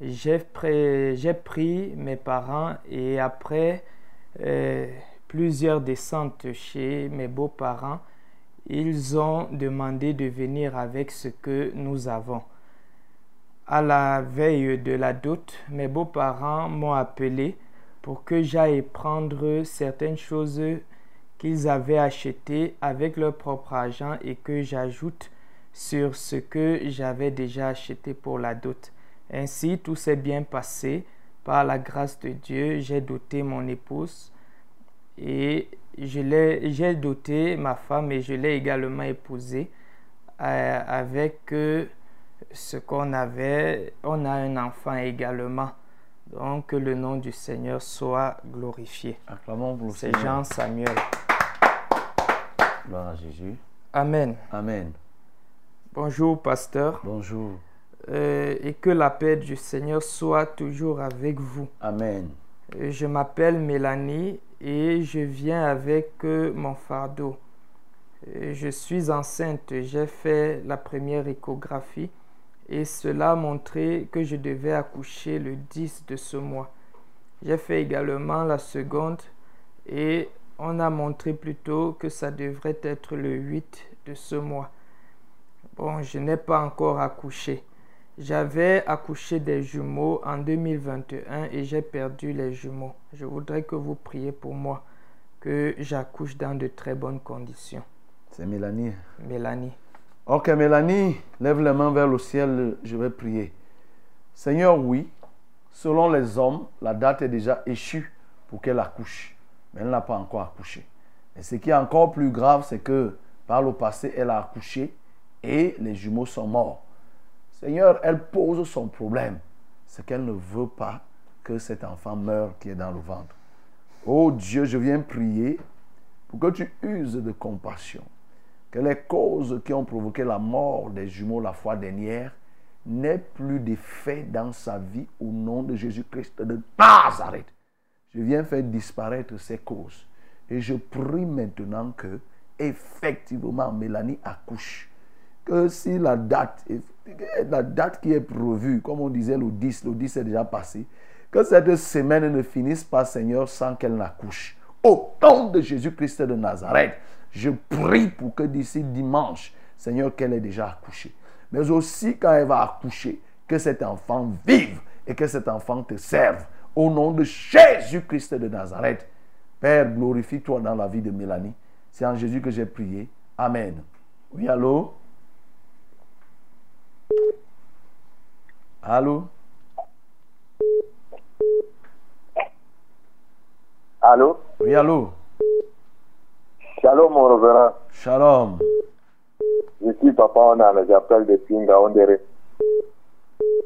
J'ai pris, mes parents et après euh, plusieurs descentes chez mes beaux-parents, ils ont demandé de venir avec ce que nous avons. À la veille de la dot, mes beaux-parents m'ont appelé pour que j'aille prendre certaines choses qu'ils avaient achetées avec leur propre argent et que j'ajoute sur ce que j'avais déjà acheté pour la dot. Ainsi, tout s'est bien passé. Par la grâce de Dieu, j'ai doté mon épouse et j'ai doté ma femme et je l'ai également épousée euh, avec euh, ce qu'on avait. On a un enfant également. Donc que le nom du Seigneur soit glorifié. Acclamons pour le C'est. Jean Samuel. Gloire à Jésus. Amen. Amen. Bonjour, pasteur. Bonjour. Euh, et que la paix du Seigneur soit toujours avec vous. Amen. Euh, Je m'appelle Mélanie et je viens avec euh, mon fardeau. Je suis enceinte, j'ai fait la première échographie et cela montrait que je devais accoucher le 10 de ce mois. J'ai fait également la seconde et on a montré plutôt que ça devrait être le 8 de ce mois. Bon, je n'ai pas encore accouché. J'avais accouché des jumeaux en 2021 et j'ai perdu les jumeaux. Je voudrais que vous priez pour moi, que j'accouche dans de très bonnes conditions. C'est Mélanie. Mélanie. Ok, Mélanie, lève les mains vers le ciel, je vais prier. Seigneur, oui, selon les hommes, la date est déjà échue pour qu'elle accouche, mais elle n'a pas encore accouché. Et ce qui est encore plus grave, c'est que par le passé, elle a accouché et les jumeaux sont morts. Seigneur, elle pose son problème. C'est qu'elle ne veut pas que cet enfant meure qui est dans le ventre. Oh Dieu, je viens prier pour que tu uses de compassion. Que les causes qui ont provoqué la mort des jumeaux la fois dernière n'aient plus d'effet dans sa vie au nom de Jésus-Christ de Nazareth. Je viens faire disparaître ces causes. Et je prie maintenant que, effectivement, Mélanie accouche. Que si la date, la date qui est prévue, comme on disait le 10, le 10 est déjà passé, que cette semaine ne finisse pas, Seigneur, sans qu'elle n'accouche. Au nom de Jésus-Christ de Nazareth, je prie pour que d'ici dimanche, Seigneur, qu'elle ait déjà accouché. Mais aussi quand elle va accoucher, que cet enfant vive et que cet enfant te serve. Au nom de Jésus-Christ de Nazareth. Père, glorifie-toi dans la vie de Mélanie. C'est en Jésus que j'ai prié. Amen. Oui, allô? Allô? Allô? Oui, allô? Shalom, mon révérend. Shalom. Je suis Papa Onana, j'appelle depuis Ngaondere.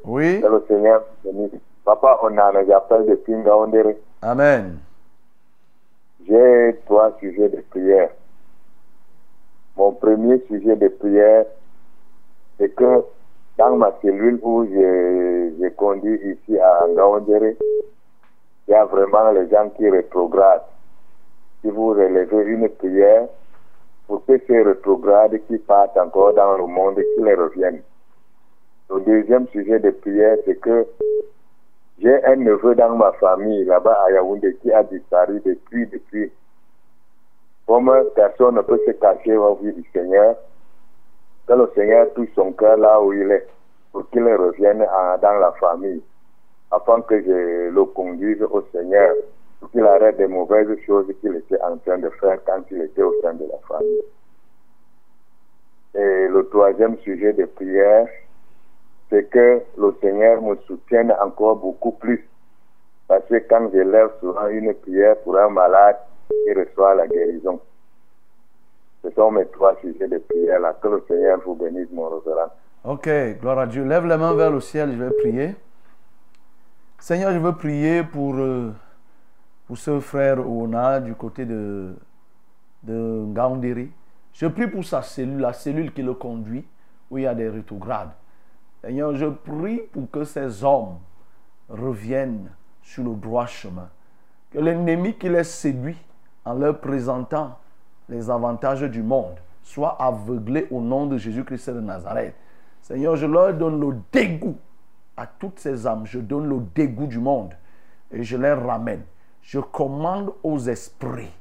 Oui? Que le Seigneur bénisse. Papa Onana, j'appelle depuis Ngaondere. Amen. J'ai trois sujets de prière. Mon premier sujet de prière, c'est que dans ma cellule où je conduis ici à Ngaondere, il y a vraiment les gens qui rétrogradent. Si vous relevez une prière pour que ces rétrogrades qui partent encore dans le monde, qu'ils reviennent. Le deuxième sujet de prière, c'est que j'ai un neveu dans ma famille là-bas à Yaoundé qui a disparu depuis, depuis. Comme personne ne peut se cacher au vu du Seigneur, que le Seigneur touche son cœur là où il est, pour qu'il revienne en- dans la famille, afin que je le conduise au Seigneur, pour qu'il arrête des mauvaises choses qu'il était en train de faire quand il était au sein de la famille. Et le troisième sujet de prière, c'est que le Seigneur me soutienne encore beaucoup plus. Parce que quand je lève souvent une prière pour un malade, il reçoit la guérison. Ce sont mes trois sujets de prière là. Que le Seigneur vous bénisse, mon révérend. Ok, gloire à Dieu. Lève les mains vers le ciel, je vais prier. Seigneur, je veux prier pour, euh, pour ce frère Ona du côté de, de Ngaoundiri. Je prie pour sa cellule, la cellule qui le conduit, où il y a des rétrogrades. Seigneur, je prie pour que ces hommes reviennent sur le droit chemin. Que l'ennemi qui les séduit en leur présentant les avantages du monde soit aveuglé au nom de Jésus-Christ de Nazareth. Seigneur, je leur donne le dégoût à toutes ces âmes. Je donne le dégoût du monde et je les ramène. Je commande aux esprits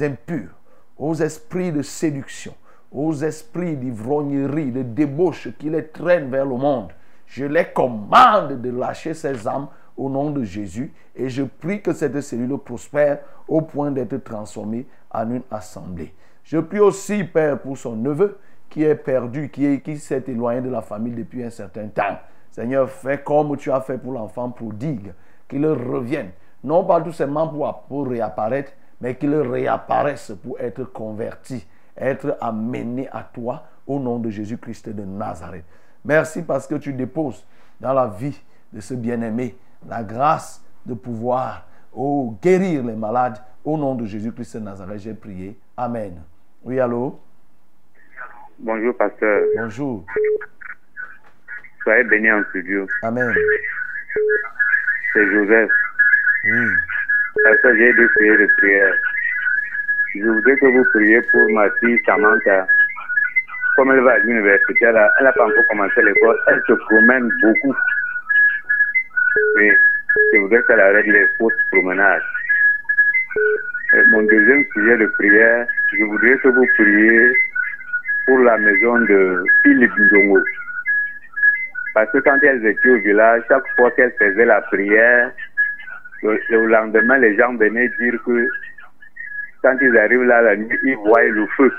impurs, aux esprits de séduction, aux esprits d'ivrognerie, de débauche qui les traînent vers le monde. Je les commande de lâcher ces âmes au nom de Jésus et je prie que cette cellule prospère au point d'être transformée en une assemblée. Je prie aussi, Père, pour son neveu qui est perdu, qui, est- qui s'est éloigné de la famille depuis un certain temps. Seigneur, fais comme tu as fait pour l'enfant prodigue, qu'il revienne, non pas tout simplement pour, pour réapparaître, mais qu'il réapparaisse pour être converti, être amené à toi au nom de Jésus-Christ de Nazareth. Merci parce que tu déposes dans la vie de ce bien-aimé la grâce de pouvoir oh, guérir les malades au nom de Jésus-Christ de Nazareth. J'ai prié. Amen. Oui, allô? Bonjour, pasteur. Bonjour. Soyez bénis en studio. Amen. C'est Joseph. Oui. Pasteur, j'ai deux prières de prière. Je voudrais que vous priez pour ma fille Samantha. Comme elle va à l'université, elle n'a pas encore commencé l'école. Elle se promène beaucoup. Et je voudrais qu'elle arrête les fausses promenades. Mon deuxième sujet de prière, je voudrais que vous priez pour la maison de Philippe Ndongo. Parce que quand elles étaient au village, chaque fois qu'elles faisaient la prière, le lendemain, les gens venaient dire que quand ils arrivent là la nuit, ils voient le feu.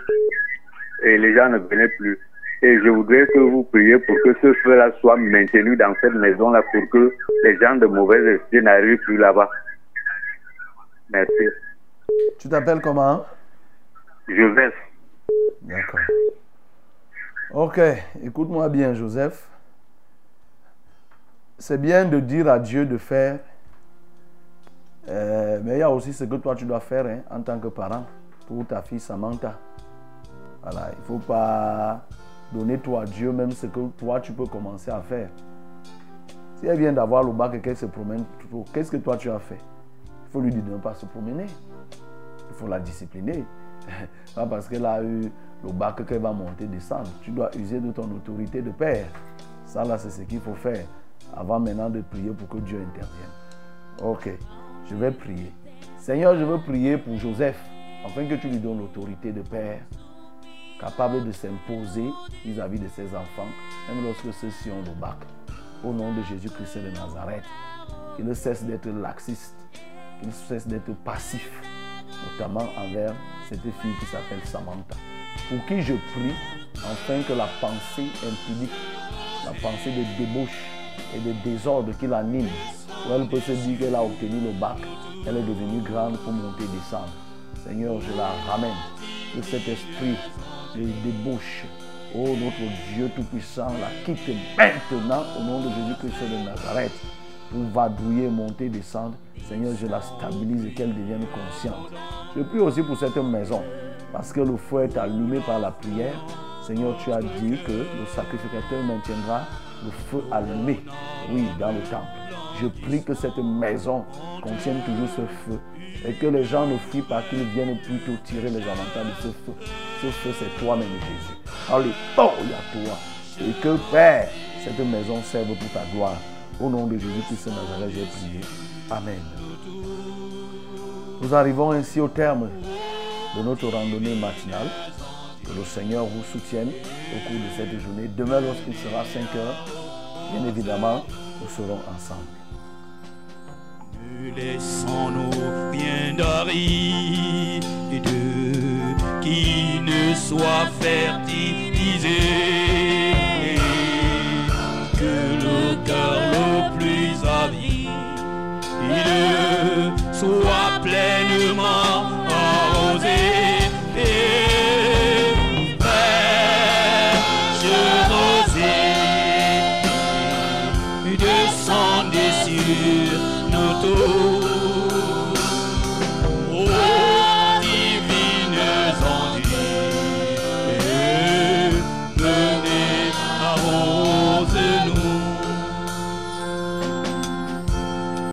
Et les gens ne venaient plus. Et je voudrais que vous priez pour que ce feu-là soit maintenu dans cette maison-là pour que les gens de mauvais esprits n'arrivent plus là-bas. Merci. Tu t'appelles comment? Joseph. D'accord. Ok, écoute-moi bien, Joseph. C'est bien de dire à Dieu de faire, euh, mais il y a aussi ce que toi tu dois faire hein, en tant que parent pour ta fille Samantha. Voilà, il ne faut pas donner toi à Dieu même ce que toi tu peux commencer à faire. Si elle vient d'avoir le bac et qu'elle se promène trop, qu'est-ce que toi tu as fait? Il faut lui dire de ne pas se promener. Il faut la discipliner. <laughs> Pas parce qu'elle a eu le bac qu'elle va monter, descendre. Tu dois user de ton autorité de père. Ça là, c'est ce qu'il faut faire avant maintenant de prier pour que Dieu intervienne. Ok, je vais prier. Seigneur, je veux prier pour Joseph, afin que tu lui donnes l'autorité de père, capable de s'imposer vis-à-vis de ses enfants, même lorsque ceux-ci ont le bac. Au nom de Jésus-Christ de Nazareth, qu'il ne cesse d'être laxiste, qu'il ne cesse d'être passif, notamment envers cette fille qui s'appelle Samantha, pour qui je prie afin que la pensée impudique, la pensée de débauche et de désordre qui l'anime, elle peut se dire qu'elle a obtenu le bac, elle est devenue grande pour monter et descendre. Seigneur, je la ramène que cet esprit de débauche, oh notre Dieu Tout-Puissant, la quitte maintenant au nom de Jésus-Christ de Nazareth pour vadrouiller, monter, descendre. Seigneur, je la stabilise et qu'elle devienne consciente. Je prie aussi pour cette maison, parce que le feu est allumé par la prière. Seigneur, tu as dit que le sacrificateur maintiendra le feu allumé, oui, dans le temple. Je prie que cette maison contienne toujours ce feu et que les gens ne fuient pas, qu'ils viennent plutôt tirer les avantages de ce feu. Ce feu, c'est toi-même, Jésus. Alléluia, toi. Et que, Père, cette maison serve pour ta gloire. Au nom de Jésus-Christ Nazareth, j'ai prié. Amen. Nous arrivons ainsi au terme de notre randonnée matinale. Que le Seigneur vous soutienne au cours de cette journée. Demain, lorsqu'il sera 5 heures, bien évidemment, nous serons ensemble. Laissons-nous rien d'aride qui ne soit fertilisé.